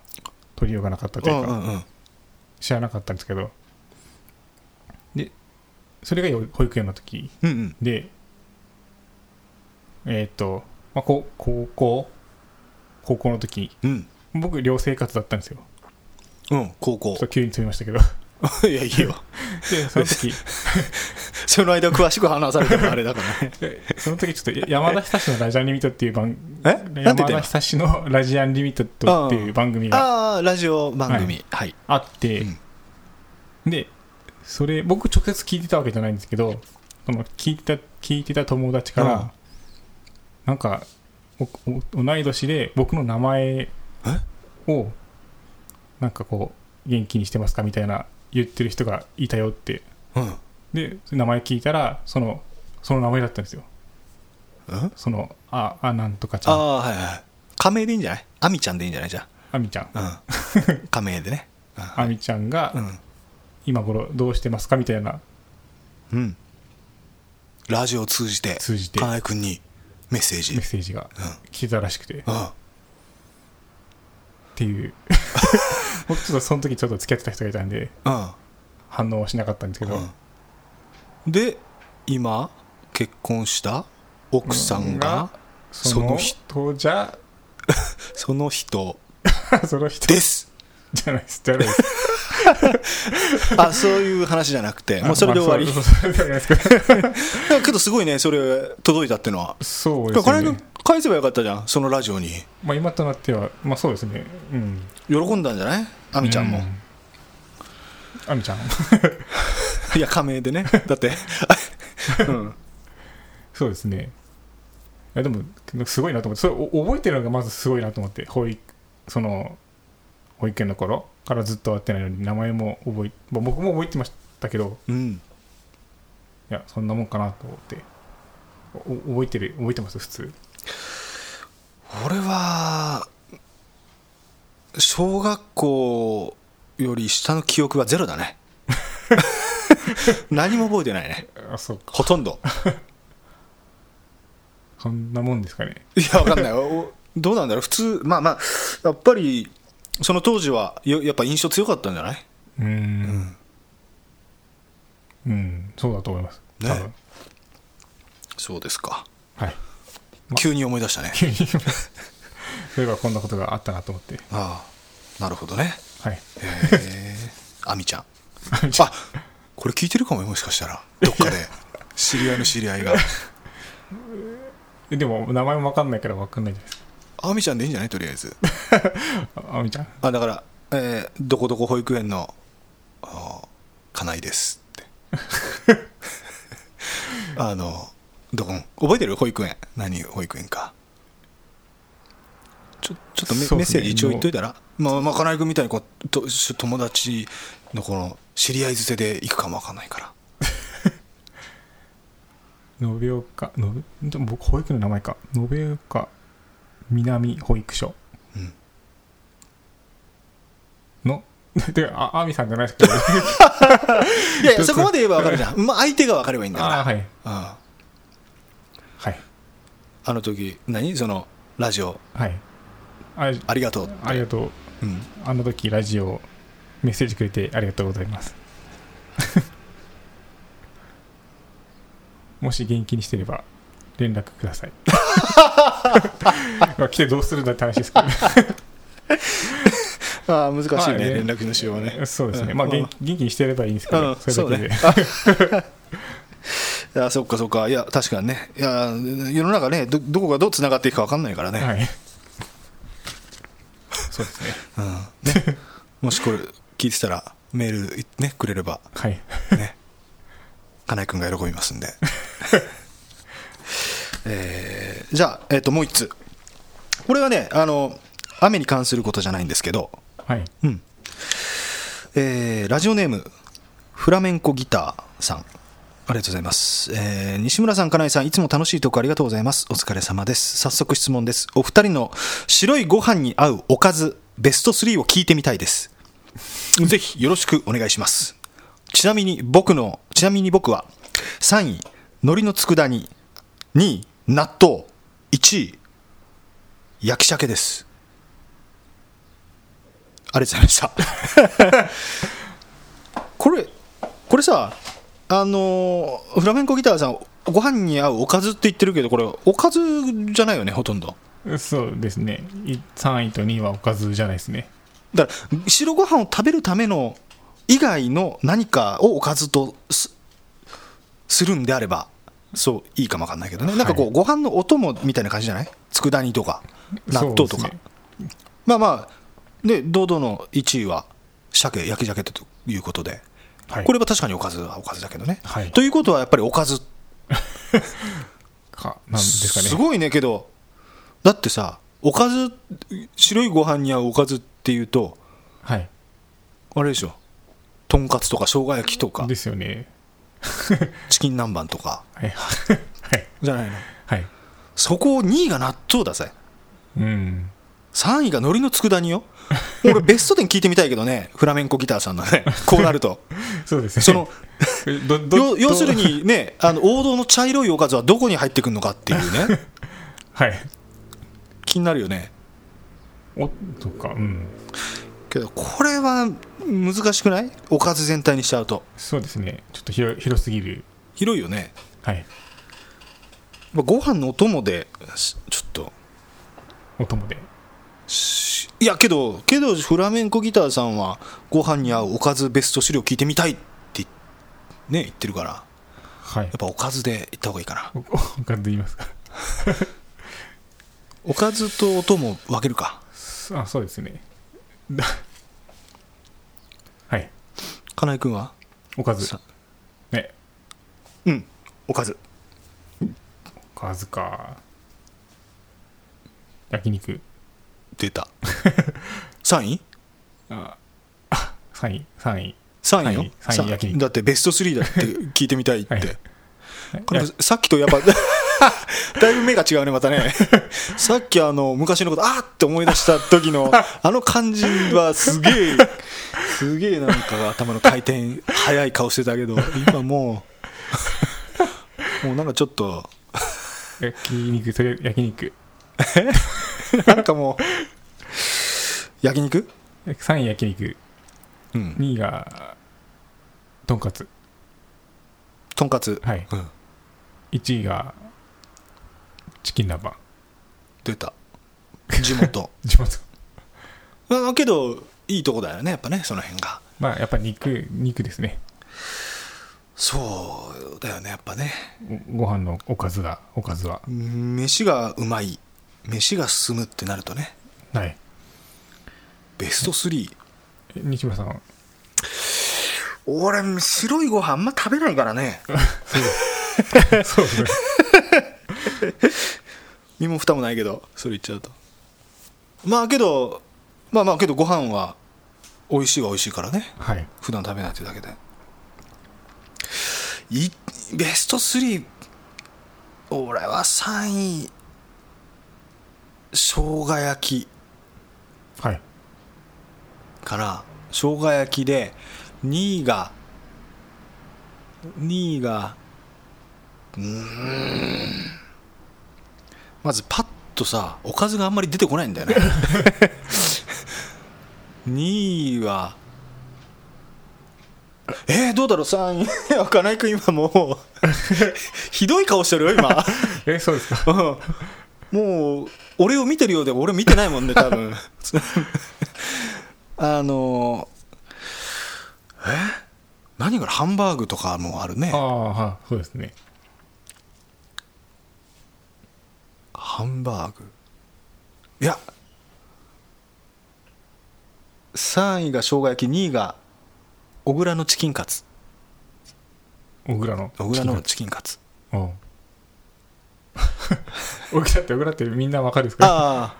取りようがなかったというか、うんうんうん。知らなかったんですけど。でそれがよ保育園の時。うんうん。でえっ、と、まあ、こ高校？高校の時。うん。僕寮生活だったんですようん高校。ちょっと急に飛びましたけど。いやいいよ。でその時。その間詳しく話されてもあれだからね。で その時ちょっと山田久志のラジアンリミットっていう番え？山田久志のラジアンリミットっていう番組がああラジオ番組。はい。あって、うん。でそれ僕直接聞いてたわけじゃないんですけどその聞いた聞いてた友達から、うん。なんか同い年で僕の名前をなんかこう元気にしてますかみたいな言ってる人がいたよって。うん。で名前聞いたらそのその名前だったんですよ。うん？そのああなんとかちゃん。ああはいはい仮名でいいんじゃない？アミちゃんでいいんじゃない？じゃあ。みちゃん。あうん。仮名でね。あみちゃんがうん。今頃どうしてますかみたいな。うん。ラジオを通じて通じて。金井君にメッセージ。メッセージが来てたらしくて。っうん。ていう 僕ちょっとその時ちょっと付き合ってた人がいたんでうん。反応はしなかったんですけど、うん。で今結婚した奥さんがそのその人人じゃその人。その人です。じゃないです。じゃないです。あそういう話じゃなくてもうそれで終わり、まあそうそうそれですけど。けどすごいねそれ届いたっていうのは。そうですね。君返せばよかったじゃんそのラジオに。まあ今となってはまあそうですね。うん。喜んだんじゃない？アミちゃんも、うあみちゃん。いや仮名でね。だって、うん、そうですね。いやでもすごいなと思って。それお覚えてるのがまずすごいなと思って。保育その保育園の頃からずっと会ってないのに名前も覚え、まあ、僕も覚えてましたけど。うん、いやそんなもんかなと思って。お覚えてる覚えてます？普通俺は小学校より下の記憶はゼロだね。何も覚えてないね。あそうか。ほとんど。そんなもんですかね。いやわかんないおどうなんだろう。普通まあまあやっぱりその当時はよやっぱ印象強かったんじゃない？うーん。うんそうだと思います。ね。そうですか。はい急に思い出したね。急 にそういえばこんなことがあったなと思って。ああなるほどね。はい。へえ。あみちゃん。あこれ聞いてるかもよもしかしたら。どっかで。知り合いの知り合いが。えでも名前も分かんないから分かんないじゃないですあみちゃんでいいんじゃないとりあえず。かああみちゃん。あだから、えーどこどこ保育園のあ金井ですって。あのどこ覚えてる？保育園。何保育園か。ちょちょっとメ,、ッセージ一応言っといたら、まあ、まあ金井君みたいにこうと友達のこの知り合い捨てで行くかもわかんないから。延岡延でも僕保育の名前か。延岡南保育所。うん。の でああみさんじゃないですけど。いやいやそこまで言えばわかるじゃん、まあ、相手が分かればいいんだから。あはい。うん。はいあの時何？そのラジオ。はい。あありがとうありがとう。うん、あの時ラジオメッセージくれてありがとうございます。もし元気にしてれば連絡ください。まあ来てどうするんだって話ですけど。ね ああ難しいね,、連絡のしようはね。そうですね、うん。まあ元元気にしてればいいんですけど、うん。それだけで、いやそっかそっか。いや確かにね。いや世の中ねどどこがどうつながっていくか分かんないからね,、はい。そうですね。うん、ね。もしこれ聞いてたらメール、ね、くれれば。はい。ね。金井君が喜びますんで。えーじゃあ、えっともう一つこれはねあの雨に関することじゃないんですけど。はい。うん。えーラジオネームフラメンコギターさんありがとうございます、えー西村さん、金井さん、いつも楽しいトークありがとうございます。お疲れ様です。早速質問です。お二人の白いご飯に合うおかず、ベスト3を聞いてみたいです。ぜひよろしくお願いします。ちなみに僕の、ちなみに僕は、3位、海苔の佃煮、2位、納豆、1位、焼き鮭です。ありがとうございました。これ、これさ、あのーフラメンコギターさん、ご飯に合うおかずって言ってるけど、これ、おかずじゃないよね、ほとんど。そうですねい3位と2位はおかずじゃないですねだから、白ご飯を食べるための以外の何かをおかずとすするんであれば、そう、いいかもわかんないけどね、なんかこう、はいご飯のお供みたいな感じじゃない？佃煮とか、納豆とか。ねまあまあ、で、堂々の1位は、鮭、焼き鮭ということで。はい。これは確かにおかずはおかずだけどね。はい。ということはやっぱりおかず。かなんですかね。すごいねけどだってさおかず白いご飯に合うおかずっていうとはい。あれでしょ。とんかつとか生姜焼きとか。ですよね。チキン南蛮とか。はい。はいじゃないの。はい。そこを2位が納豆だぜ。うん3位が海苔の佃煮よ。俺ベスト10聞いてみたいけどね。フラメンコギターさんのね。こうなると。そうですね。その 要要するにねあの王道の茶色いおかずはどこに入ってくるのかっていうね。はい。気になるよね。おとかうん。けどこれは難しくない？おかず全体にしちゃうと。そうですね。ちょっと広広すぎる。広いよね。はい。まあご飯のお供でしちょっと。お供で。しいやけどけどフラメンコギターさんはご飯に合うおかずベスト資料聞いてみたいってね言ってるから。やはい。っぱおかずで行った方がいいかな。おかずで言いますか？おかずとお供分けるか。あそうですね。だはい。金井君は？おかず。さねうんおかず。おかずか。焼肉出た。3位？ああ3位3位。3位よ？三位だってベスト3だって聞いてみたいって、はいさっきとやっぱ だいぶ目が違うねまたね。さっきあの昔のことあーって思い出した時のあの感じはすげえすげえなんか頭の回転速い顔してたけど今もうもうなんかちょっと焼肉それ焼肉 なんかもう焼肉？3位焼肉。うん。2位がとんかつ。とんかつ？はい。うん。1位がチキン南蛮。出た。地元。地元。まあけどいいとこだよねやっぱねその辺が。まあやっぱ肉肉ですね。そうだよねやっぱね。ごご飯のおかずがおかずは。飯がうまい飯が進むってなるとね。はい。ベスト3え西村さんは？俺白いご飯あんま食べないからね。そう。ですね。身も蓋もないけどそれ言っちゃうと。まあけどまあまあけどご飯は美味しいは美味しいからね。はい。普段食べないってだけで。いベスト3俺は3位生姜焼き。はい。かな生姜焼きで2位が2位がうーん。まずパッとさおかずがあんまり出てこないんだよね。2位はえー、どうだろう3位金井君今もう ひどい顔してるよ今。えそうですか？うん。もう俺を見てるようで俺見てないもんね多分。あのえ？何からハンバーグとかもあるね。ああはいそうですね。ハンバーグ。いや。3位が生姜焼き2位が小倉のチキンカツ。小倉の小倉のチキンカツ。おう小倉って小倉ってみんなわかるんですか？ああ。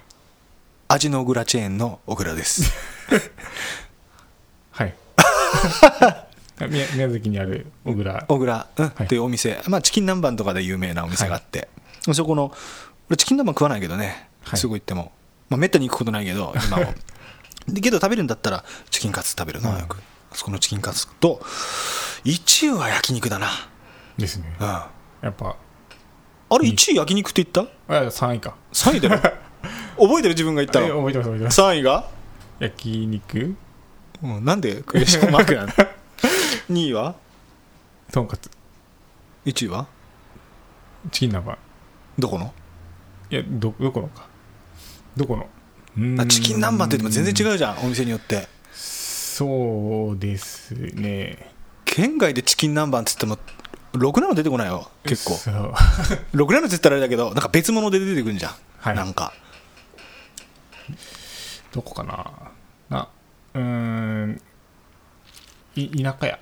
味の小倉チェーンの小倉です。はい。宮宮崎にある小倉。小倉、うん。はい。っていうお店、まあ、チキン南蛮とかで有名なお店があって、そこの俺チキン南蛮食わないけどね、はい。すぐ行っても、まあ、めったに行くことないけど 今もでけど食べるんだったらチキンカツ食べるな、うんよくあそこのチキンカツと1位は焼肉だな、ですね。うん、あやっぱれ1位焼肉って言った？あ3位か。3位だよ。覚えてる自分が言ったの？え覚えてます覚えてます。3位が、焼肉？うん、なんで悔しくマークなの？2位は？とんかつ。1位は？チキン南蛮。どこの？いやどどこのか。どこの？あチキン南蛮って言っても全然違うじゃん。お店によって。そうですね。県外でチキン南蛮っつってもろくなの出てこないよ。結構。ろくなのって言ったらあれだけどなんか別物で出てくるんじゃん、はい。なんか。どこかな。なうーん。い田舎屋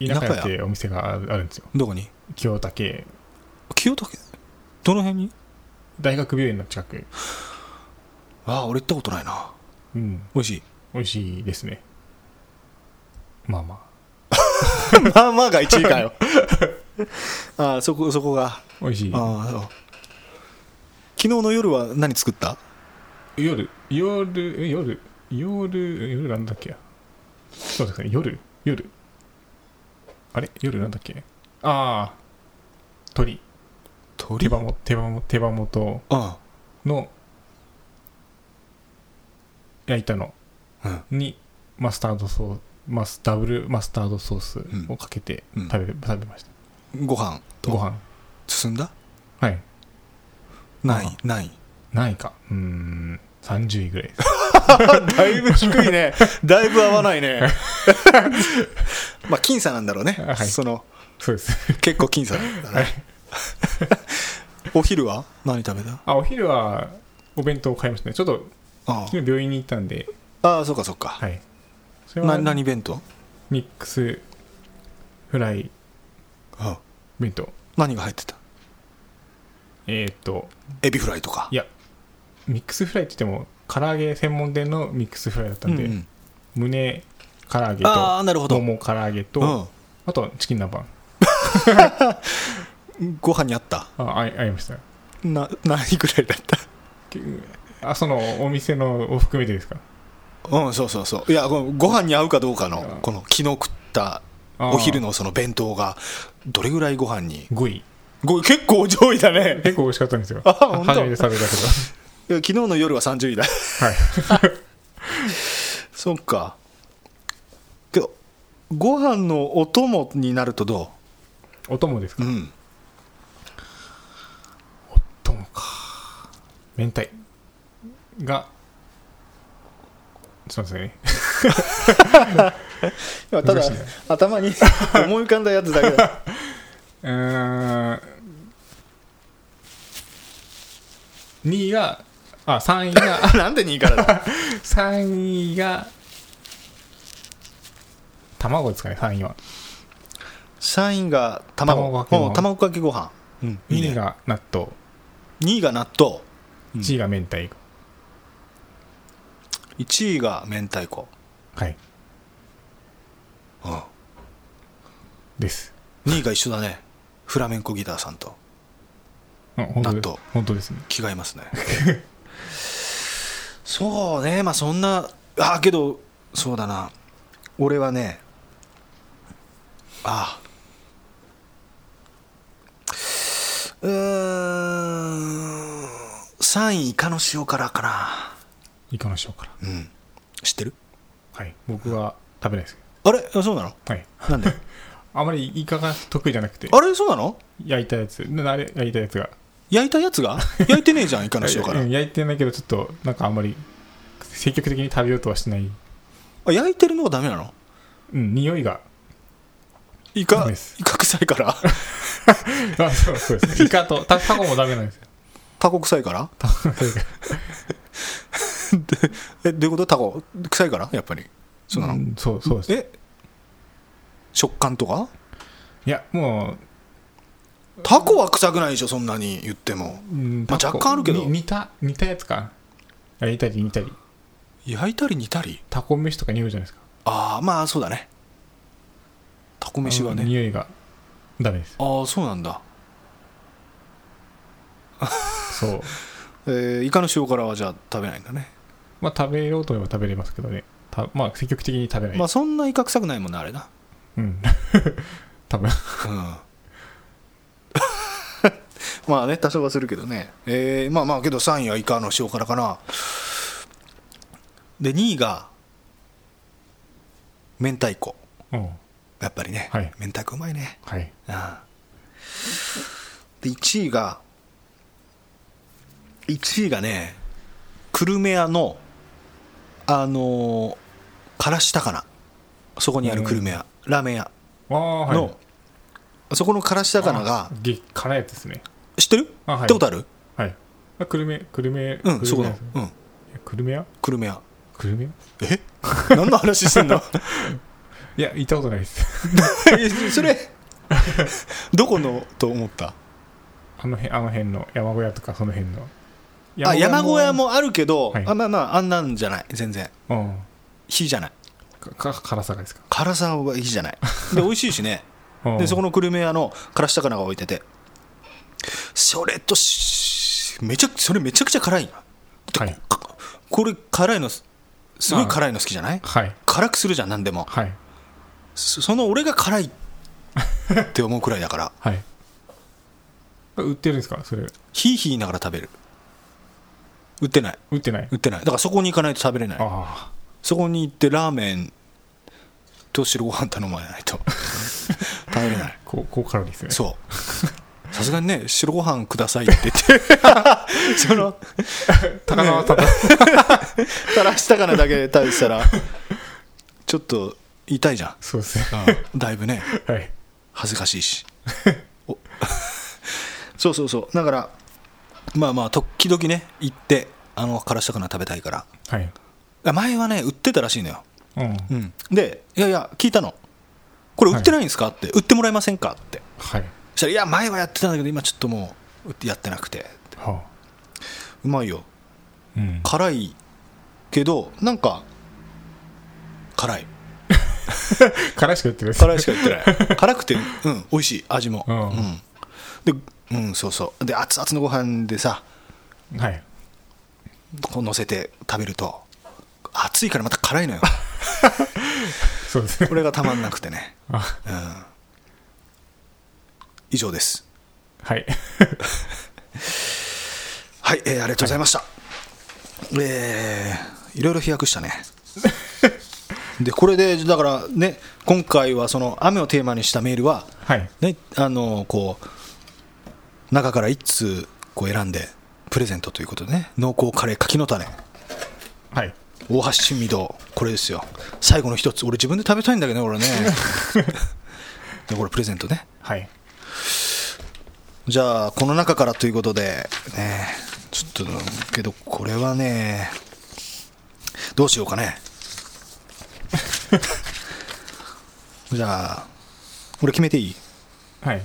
田舎屋屋ってお店があるあるんですよ。どこに？清武。清武？どの辺に？大学病院の近く。ああ俺行ったことないな。うん。美味しい？美味しいですね。まあま まあまあが1位かよ。ああそこそこが。あ美味しい。ああそう。昨日の夜は何作った？夜夜え夜夜夜なんだっけ？そうですね夜夜。あれ？夜なんだっけ？ああ鳥。鳥？手羽も手羽も手羽元あの焼いたのにマスタードソースマスダブルマスタードソースをかけてうん。食べ,、食べました。ご飯？とご飯。進んだ？はい。何位何位ない。か。うーん30位ぐらい。だいぶ低いね。だいぶ合わないね。まあ僅差なんだろうね、はい。そのそうです。結構僅差なんだね、お昼は？何食べた？あお昼はお弁当を買いましたね。ちょっとあ昨日病院に行ったんで。あああそっかそっか、はいそれなは何弁当？ミックスフライあ。弁当。何が入ってた？えーっと。エビフライとか？いやミックスフライって言っても唐揚げ専門店のミックスフライだったんで、うんうん。胸唐揚げああなるほど、ともも唐揚げと、うん。あとチキン南蛮。ご飯にあった？ああいありました。な何ぐらいだった？けあそのお店のを含めてですか？うんそうそうそう。いやこのご飯に合うかどうかのあこの昨日食ったお昼のその弁当がどれぐらいご飯に？5位。ご結構上位だね。結構美味しかったんですよ。あ本当。初めて食べたけいや昨日の夜は30位だ。どはい。そっか。けどご飯のお供になるとどお供ですか？ううん。お供か。明太がちょっと待ってくださいね。ただね頭に 思い浮かんだやつだけだ。うーん2位があ3位がなんで2位からだ？3位が卵ですかね3位は3位が卵。卵かけ卵かけご飯、うん、いい2位ねが納豆。2位が納豆。うん。1位が明太子1位が明太子、はい。うん、です。2位が一緒だね。フラメンコギターさんと。うん本当です。納豆。本当ですね。違いますね。そうね。まあそんなあけどそうだな。俺はねあうーん3位イカの塩辛かなイカの塩辛うん。知ってる？はい。僕は食べないです。けあれ？あそうなの？どはい。なんで？あまりイカが得意じゃなくて。あれ？そうなの？焼いたやつ。なあれ焼いたやつが。焼いたやつが？焼いてねえじゃん イカの塩辛うん焼いてないけどちょっとなんかあんまり積極的に食べようとはしない。あ焼いてるのがダメなの？うん匂いが。イカ？ダメです。イカ臭いから？あそうそうです。ねイカとタタコもダメなんですよ。タコ臭いからえ どういうこと？タコ。臭いから？やっぱり。そうなの、んそうそうです。え？食感とか？いやもタコは臭くないでしょ？そんなに言っても。う、うんまあ若干あるけど。に煮た煮たやつか？焼いたり煮たり。焼いたり煮たり？タコ飯とか匂うじゃないですか。ああまあそうだね。タコ飯はね。匂いがダメです。ああそうなんだ、そう。えーイカの塩辛はじゃあ食べないんだねまあ食べようと思えば食べれますけどね。たまあ積極的に食べない、まあそんなイカ臭くないもんねあれな。うん。多分。うん。まあね多少はするけどね。えー、まあまあけど3位はイカの塩辛かな。で2位が明太子。うん。やっぱりね、はい。明太子うまいね。はい。ああで1位が1位がね久留米屋のあのーからし高菜そこにある久留米屋、ラーメン屋。ああはい。の、そこのからし高菜があ激辛いやつですね。知ってる？あはい。行ったことある？はい。あ久留米久留米うんそこの。久うん。留米屋？久留米屋。久留米？屋え？何の話してんの？いや行ったことないです。え それどこのと思った？あの辺あの辺の山小屋とかその辺のあ山小屋も。あるけど、はい。あまあまああんなんじゃない。全然。うん。火じゃない。かか辛さがですか？辛さは火じゃない。で美味しいしね。うん。でそこの久留米屋のからし高菜が置いてて。それとしめちゃそれめちゃくちゃ辛いのはい。かこれ辛いのすすごい辛いの好きじゃない？はい。辛くするじゃん何でも。はい。そその俺が辛いって思うくらいだから。はい。売ってるんですか？それ。ヒーヒーながら食べる売ってない。売ってない。売ってない。だからそこに行かないと食べれない。あそこに行ってラーメンと白ご飯頼まないと。食べれない。あ高高カロリーですね。そう。さすがにね白ご飯くださいって言って。その高輪たたたらしたかなだけ食べてたらちょっと痛いじゃん、そうですね。うん。だいぶね。はい。恥ずかしいし。お。そうそうそう。だからまあまあ時々ね行ってあのからしな食べたいから。はい。あ前はね売ってたらしいのよ、うん。うん、でいやいや聞いたの。これ売ってないんですかって。売ってもらえませんかって。はい。そしたらいや前はやってたんだけど今ちょっともう売ってやってなくて。はあ。うまいよ。うん。辛いけどなんか辛い。辛いしか言ってる辛いしか言ってない。辛くてうん美味しい味も、うん。うん。でうんそうそう。で熱々のご飯でさはい。こう乗せて食べると熱いからまた辛いのよ。そうですね。これがたまんなくてね、あ。うん、以上です。はい。はい、えーありがとうございました、えーいろいろ飛躍したね。でこれでだからね今回はその雨をテーマにしたメールははい。ねあのこう中から1通こう選んでププレゼントということでね。濃厚カレー柿の種。はい。大橋新御堂。これですよ。最後の一つ。俺自分で食べたいんだけどね俺ね。でこれプレゼントね。はい。じゃあこの中からということでね。ちょっとけどこれはね。どうしようかね。じゃあ俺決めていい？はい。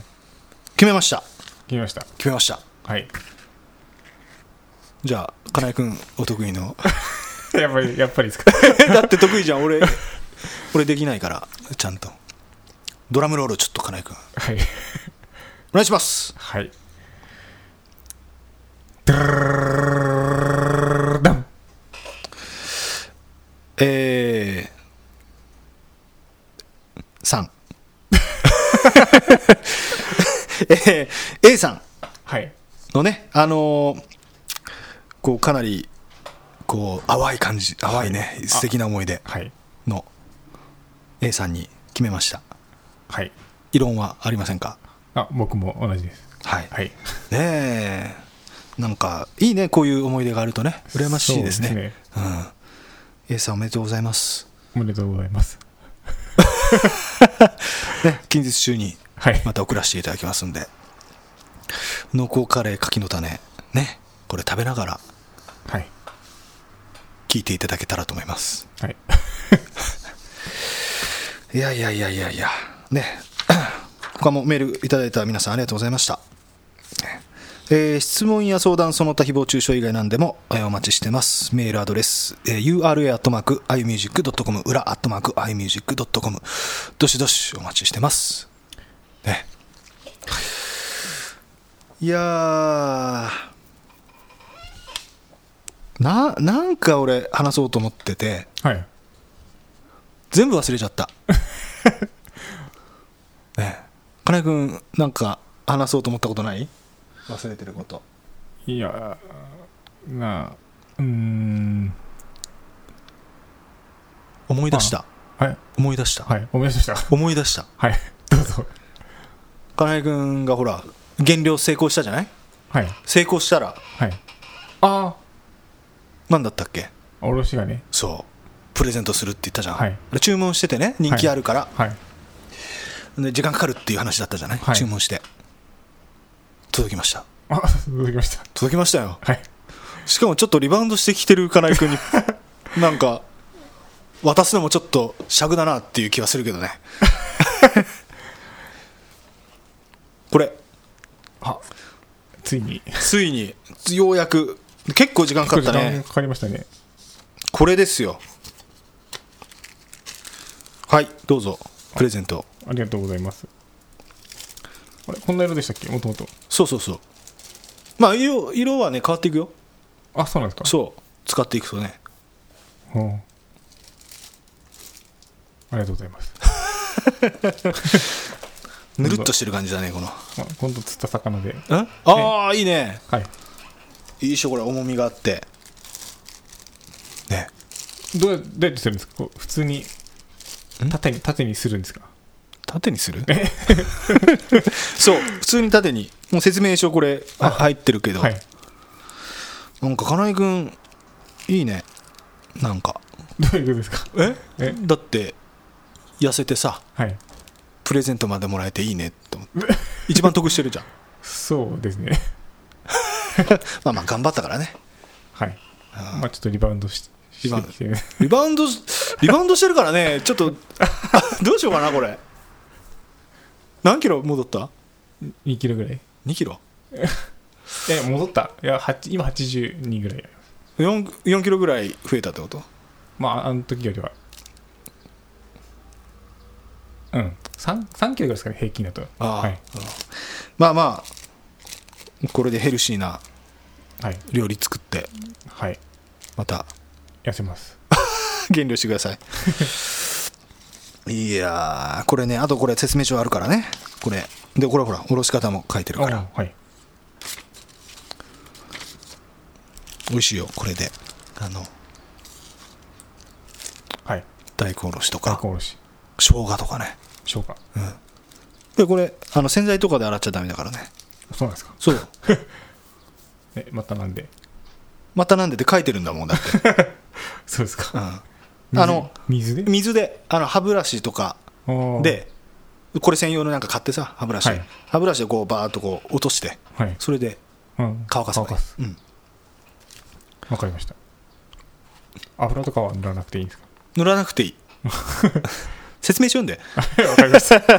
決めました決めました。決めました。はい。じゃあ金井君お得意の。やっぱりやっぱりですか？だって得意じゃん俺。俺できないからちゃんと。ドラムロールちょっと金井君。はい。お願いします。はい。えー、3 えー、A さん。はい。のねあのーこうかなりこう淡い感じ淡いね素敵な思い出はい。の A さんに決めました。はい。異論はありませんか？あ僕も同じです。はい、はい。ねえ。なんかいいねこういう思い出があるとね。羨ましいですね。そうですね。うん。A さんおめでとうございます。おめでとうございます。ね近日中にはい。また送らせていただきますんで。濃厚カレー柿の種。ね。これ食べながら。はい。聞いていただけたらと思います。はい。いやいやいやいやいや。ね。他もメールいただいた皆さんありがとうございました、ね。えー質問や相談その他誹謗中傷以外なんでも、えーお待ちしてます。メールアドレス、えー ura.imusic.com 裏 .imusic.com どしどしお待ちしてます。ねいやー。ななんか俺話そうと思ってて。はい。全部忘れちゃった。ねえ。金井君なんか話そうと思ったことない？忘れてること。いやなあうーん。思い出した。はい。思い出した、はい。思い出した。思い出した。はい。どうぞ金井君がほら減量成功したじゃない？はい。成功したら。はい。あ何だったっけ？あおろしがね。そう。プレゼントするって言ったじゃん、はい。で注文しててね人気あるから、はい。で時間かかるっていう話だったじゃない、はい。注文して。届きました。あ届きました。届きましたよ。はい。しかもちょっとリバウンドしてきてる金井君に なんか渡すのもちょっと尺だなっていう気はするけどねこれ。あついに。ついに。ようやく。結構時間かかったね。かかりましたね。これですよ。はいどうぞ。プレゼント。ありがとうございます。あれこんな色でしたっけ？もともと。そうそうそう。まあ色色はね変わっていくよ。あそうなんですか？そう。使っていくとね。う。んありがとうございます ぬるっとしてる感じだねこの。あ今度釣った魚で。んああいいね。はい。いいでしょこれ重みがあって。ね。どうやどうやってするんですか？こう普通に縦に縦にするんですか？縦にする？そう普通に縦に。もう説明書これあ入ってるけど、はい。なんか金井君いいね。なんか。どういうことですか？え？え？だって痩せてさ。はいプレゼントまでもらえていいねって思って。一番得してるじゃん。そうですね。まあまあ頑張ったからね。はい。まあちょっとリバウンドしリバウンドリバウンドリバウンドしてるからね。ちょっとあ どうしようかなこれ。何キロ戻った？2キロぐらい ?2 キロ？いや戻った。いや8今82ぐらい。4, 4キロぐらい増えたってこと？まああの時よりは。うん 3, 3キロぐらいですかね平均だと。ああ、はい。うんまあまあこれでヘルシーなはい。料理作ってはい。また。痩せます。減量してください。いやーこれねあとこれ説明書あるからね。これ。でこれほらおろし方も書いてるから。あはい。美味しいよこれで。あの。はい。大根おろしとか。大根おろし。生姜とかね生姜でこれあの洗剤とかで洗っちゃダメだからね。そうなんですか。そう。えまたなんで？またなんで？って書いてるんだもんだって、そうですか。うん、あの水で？水であの歯ブラシとかでこれ専用のなんか買ってさ歯ブラシ、はい。歯ブラシでこうバーッとこう落としてはい、それでうん、乾かすの乾かす。うん、わかりました。油とかは塗らなくていいんですか？塗らなくていい 説明しようんで。わかりました。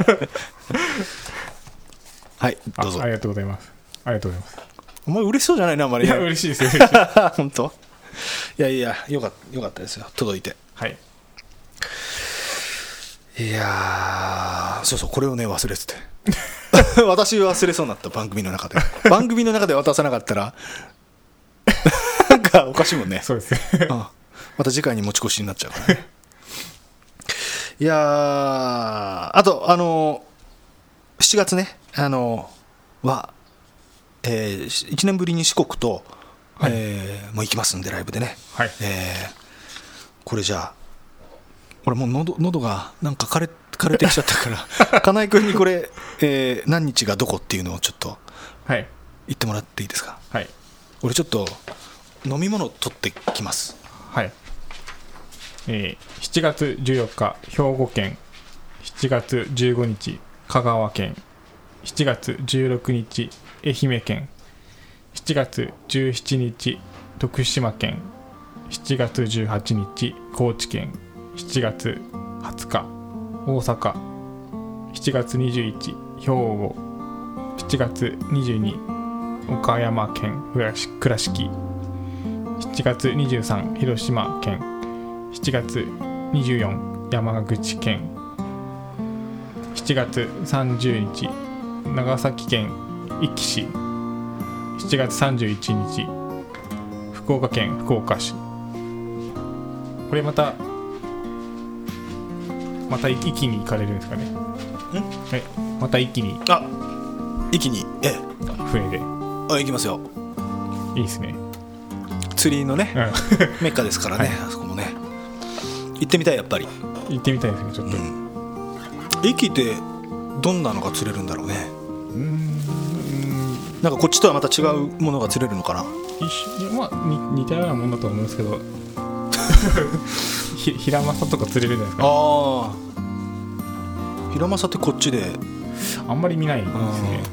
はいどうぞ。あありがとうございます。ありがとうございます。お前嬉しそうじゃないなあんまり。いや嬉しいですよ。本当？いやいやよかったよかったですよ。届いて。はい。いやーそうそうこれをね忘れてて。私忘れそうになった番組の中で。番組の中で渡さなかったらなんかおかしいもんね。そうですうん。また次回に持ち越しになっちゃうからねいやーあとあの7月ねあのは、え1年ぶりに四国と、はい。えーもう行きますんでライブでね、はい。えーこれじゃあ俺もう喉喉がなんか枯れ枯れてきちゃったから 金井君にこれ、えー何日がどこっていうのをちょっとはい。言ってもらっていいですか？はい。俺ちょっと飲み物取ってきます。はい、えー7月14日兵庫県。7月15日香川県。7月16日愛媛県。7月17日徳島県。7月18日高知県。7月20日大阪。7月21兵庫。7月22岡山県倉敷。倉敷7月23広島県。7月24山口県。7月30日長崎県壱岐市。7月31日福岡県福岡市。これまたまた壱岐に行かれるんですかね。はいまた壱岐に。あ一気に？え。え船であ行きますよ。いいですね。釣りのねうん。メッカですからね、あそこ行ってみたいやっぱり。行ってみたいですねちょっと。駅ってどんなのが釣れるんだろうね。うーん。なんかこっちとはまた違うものが釣れるのかな。一緒にまあに似たようなもんだと思うんですけど。ひ平正とか釣れるじゃないですか。ああ平正ってこっちで。あんまり見ないですね。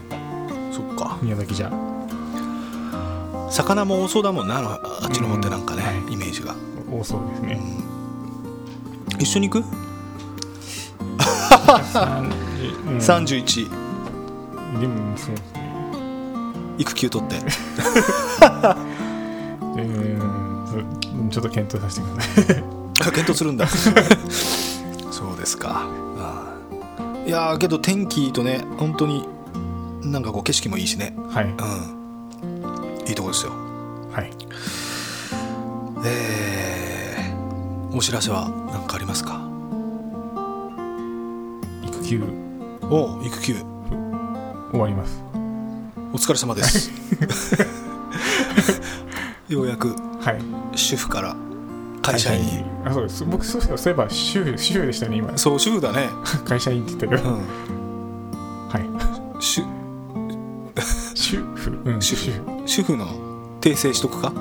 そっか。宮崎じゃ。魚も多そうだもんなあっちの方ってなんかね、うんイメージが。多そうですね一緒に行く？30うん。31でもそうですね。育休取って。うんちょっと検討させてください。あ検討するんだ。そうですか。ああ。いやーけど天気とね本当になんかこう景色もいいしね。はい。うん。いいとこですよ。はい。えー、お知らせは？何かありますか？育休。おう育休。終わります。お疲れ様です。ようやくはい。主婦から会社員に。あそうです。僕そういえば主婦主婦でしたね今。そう主婦だね。会社員って言ったけどうん。はい。主 主婦？うん主婦。主婦の訂正しとくか？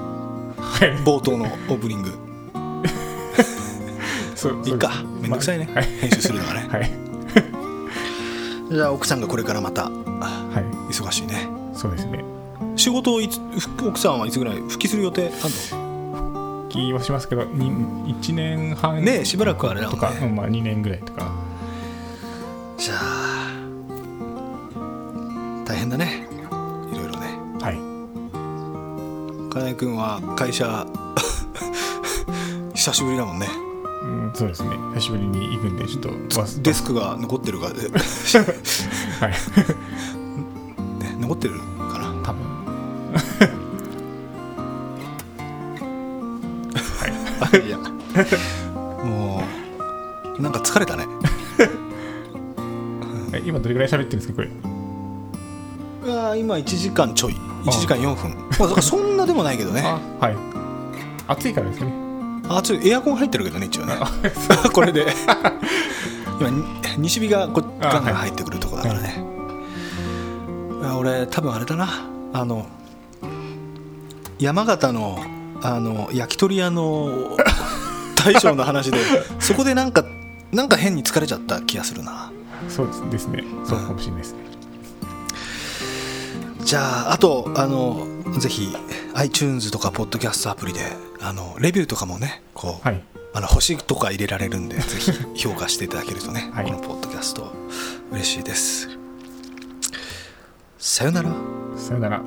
はい。冒頭のオープニングいいか。めんどくさいね、はい。編集するのがね。はい。じゃあ奥さんがこれからまたあはい。忙しいね。そうですね。仕事をいつふ奥さんはいつぐらい復帰する予定あんの？気はしますけどに1年半ねえしばらくあれだもんね。とか、うんまあ、2年ぐらいとか。じゃあ大変だね。いろいろね。はい。金井君は会社 久しぶりだもんね。うん、そうですね。久しぶりに行くんでちょっと忘デスクが残ってるか、ね、はい。残ってるかな？多分。いや。もうなんか疲れたね。え今どれぐらい喋ってるんですかこれ？うわー今1時間ちょい。1時間4分。まあだからそんなでもないけどね。あはい。暑いからですねあつエアコン入ってるけどね一応ね。これで。今に西日がこあガンガン入ってくるとこだからね、あ俺多分あれだな。あの山形のあの焼き鳥屋の 大将の話でそこでなんかなんか変に疲れちゃった気がするな。そうですね。そうかもしれないですね、じゃああとあのぜひ iTunes とかポッドキャストアプリであのレビューとかもねこう、はい。あの星とか入れられるんで ぜひ評価していただけるとね、はい。このポッドキャスト嬉しいです。さよなら。さよなら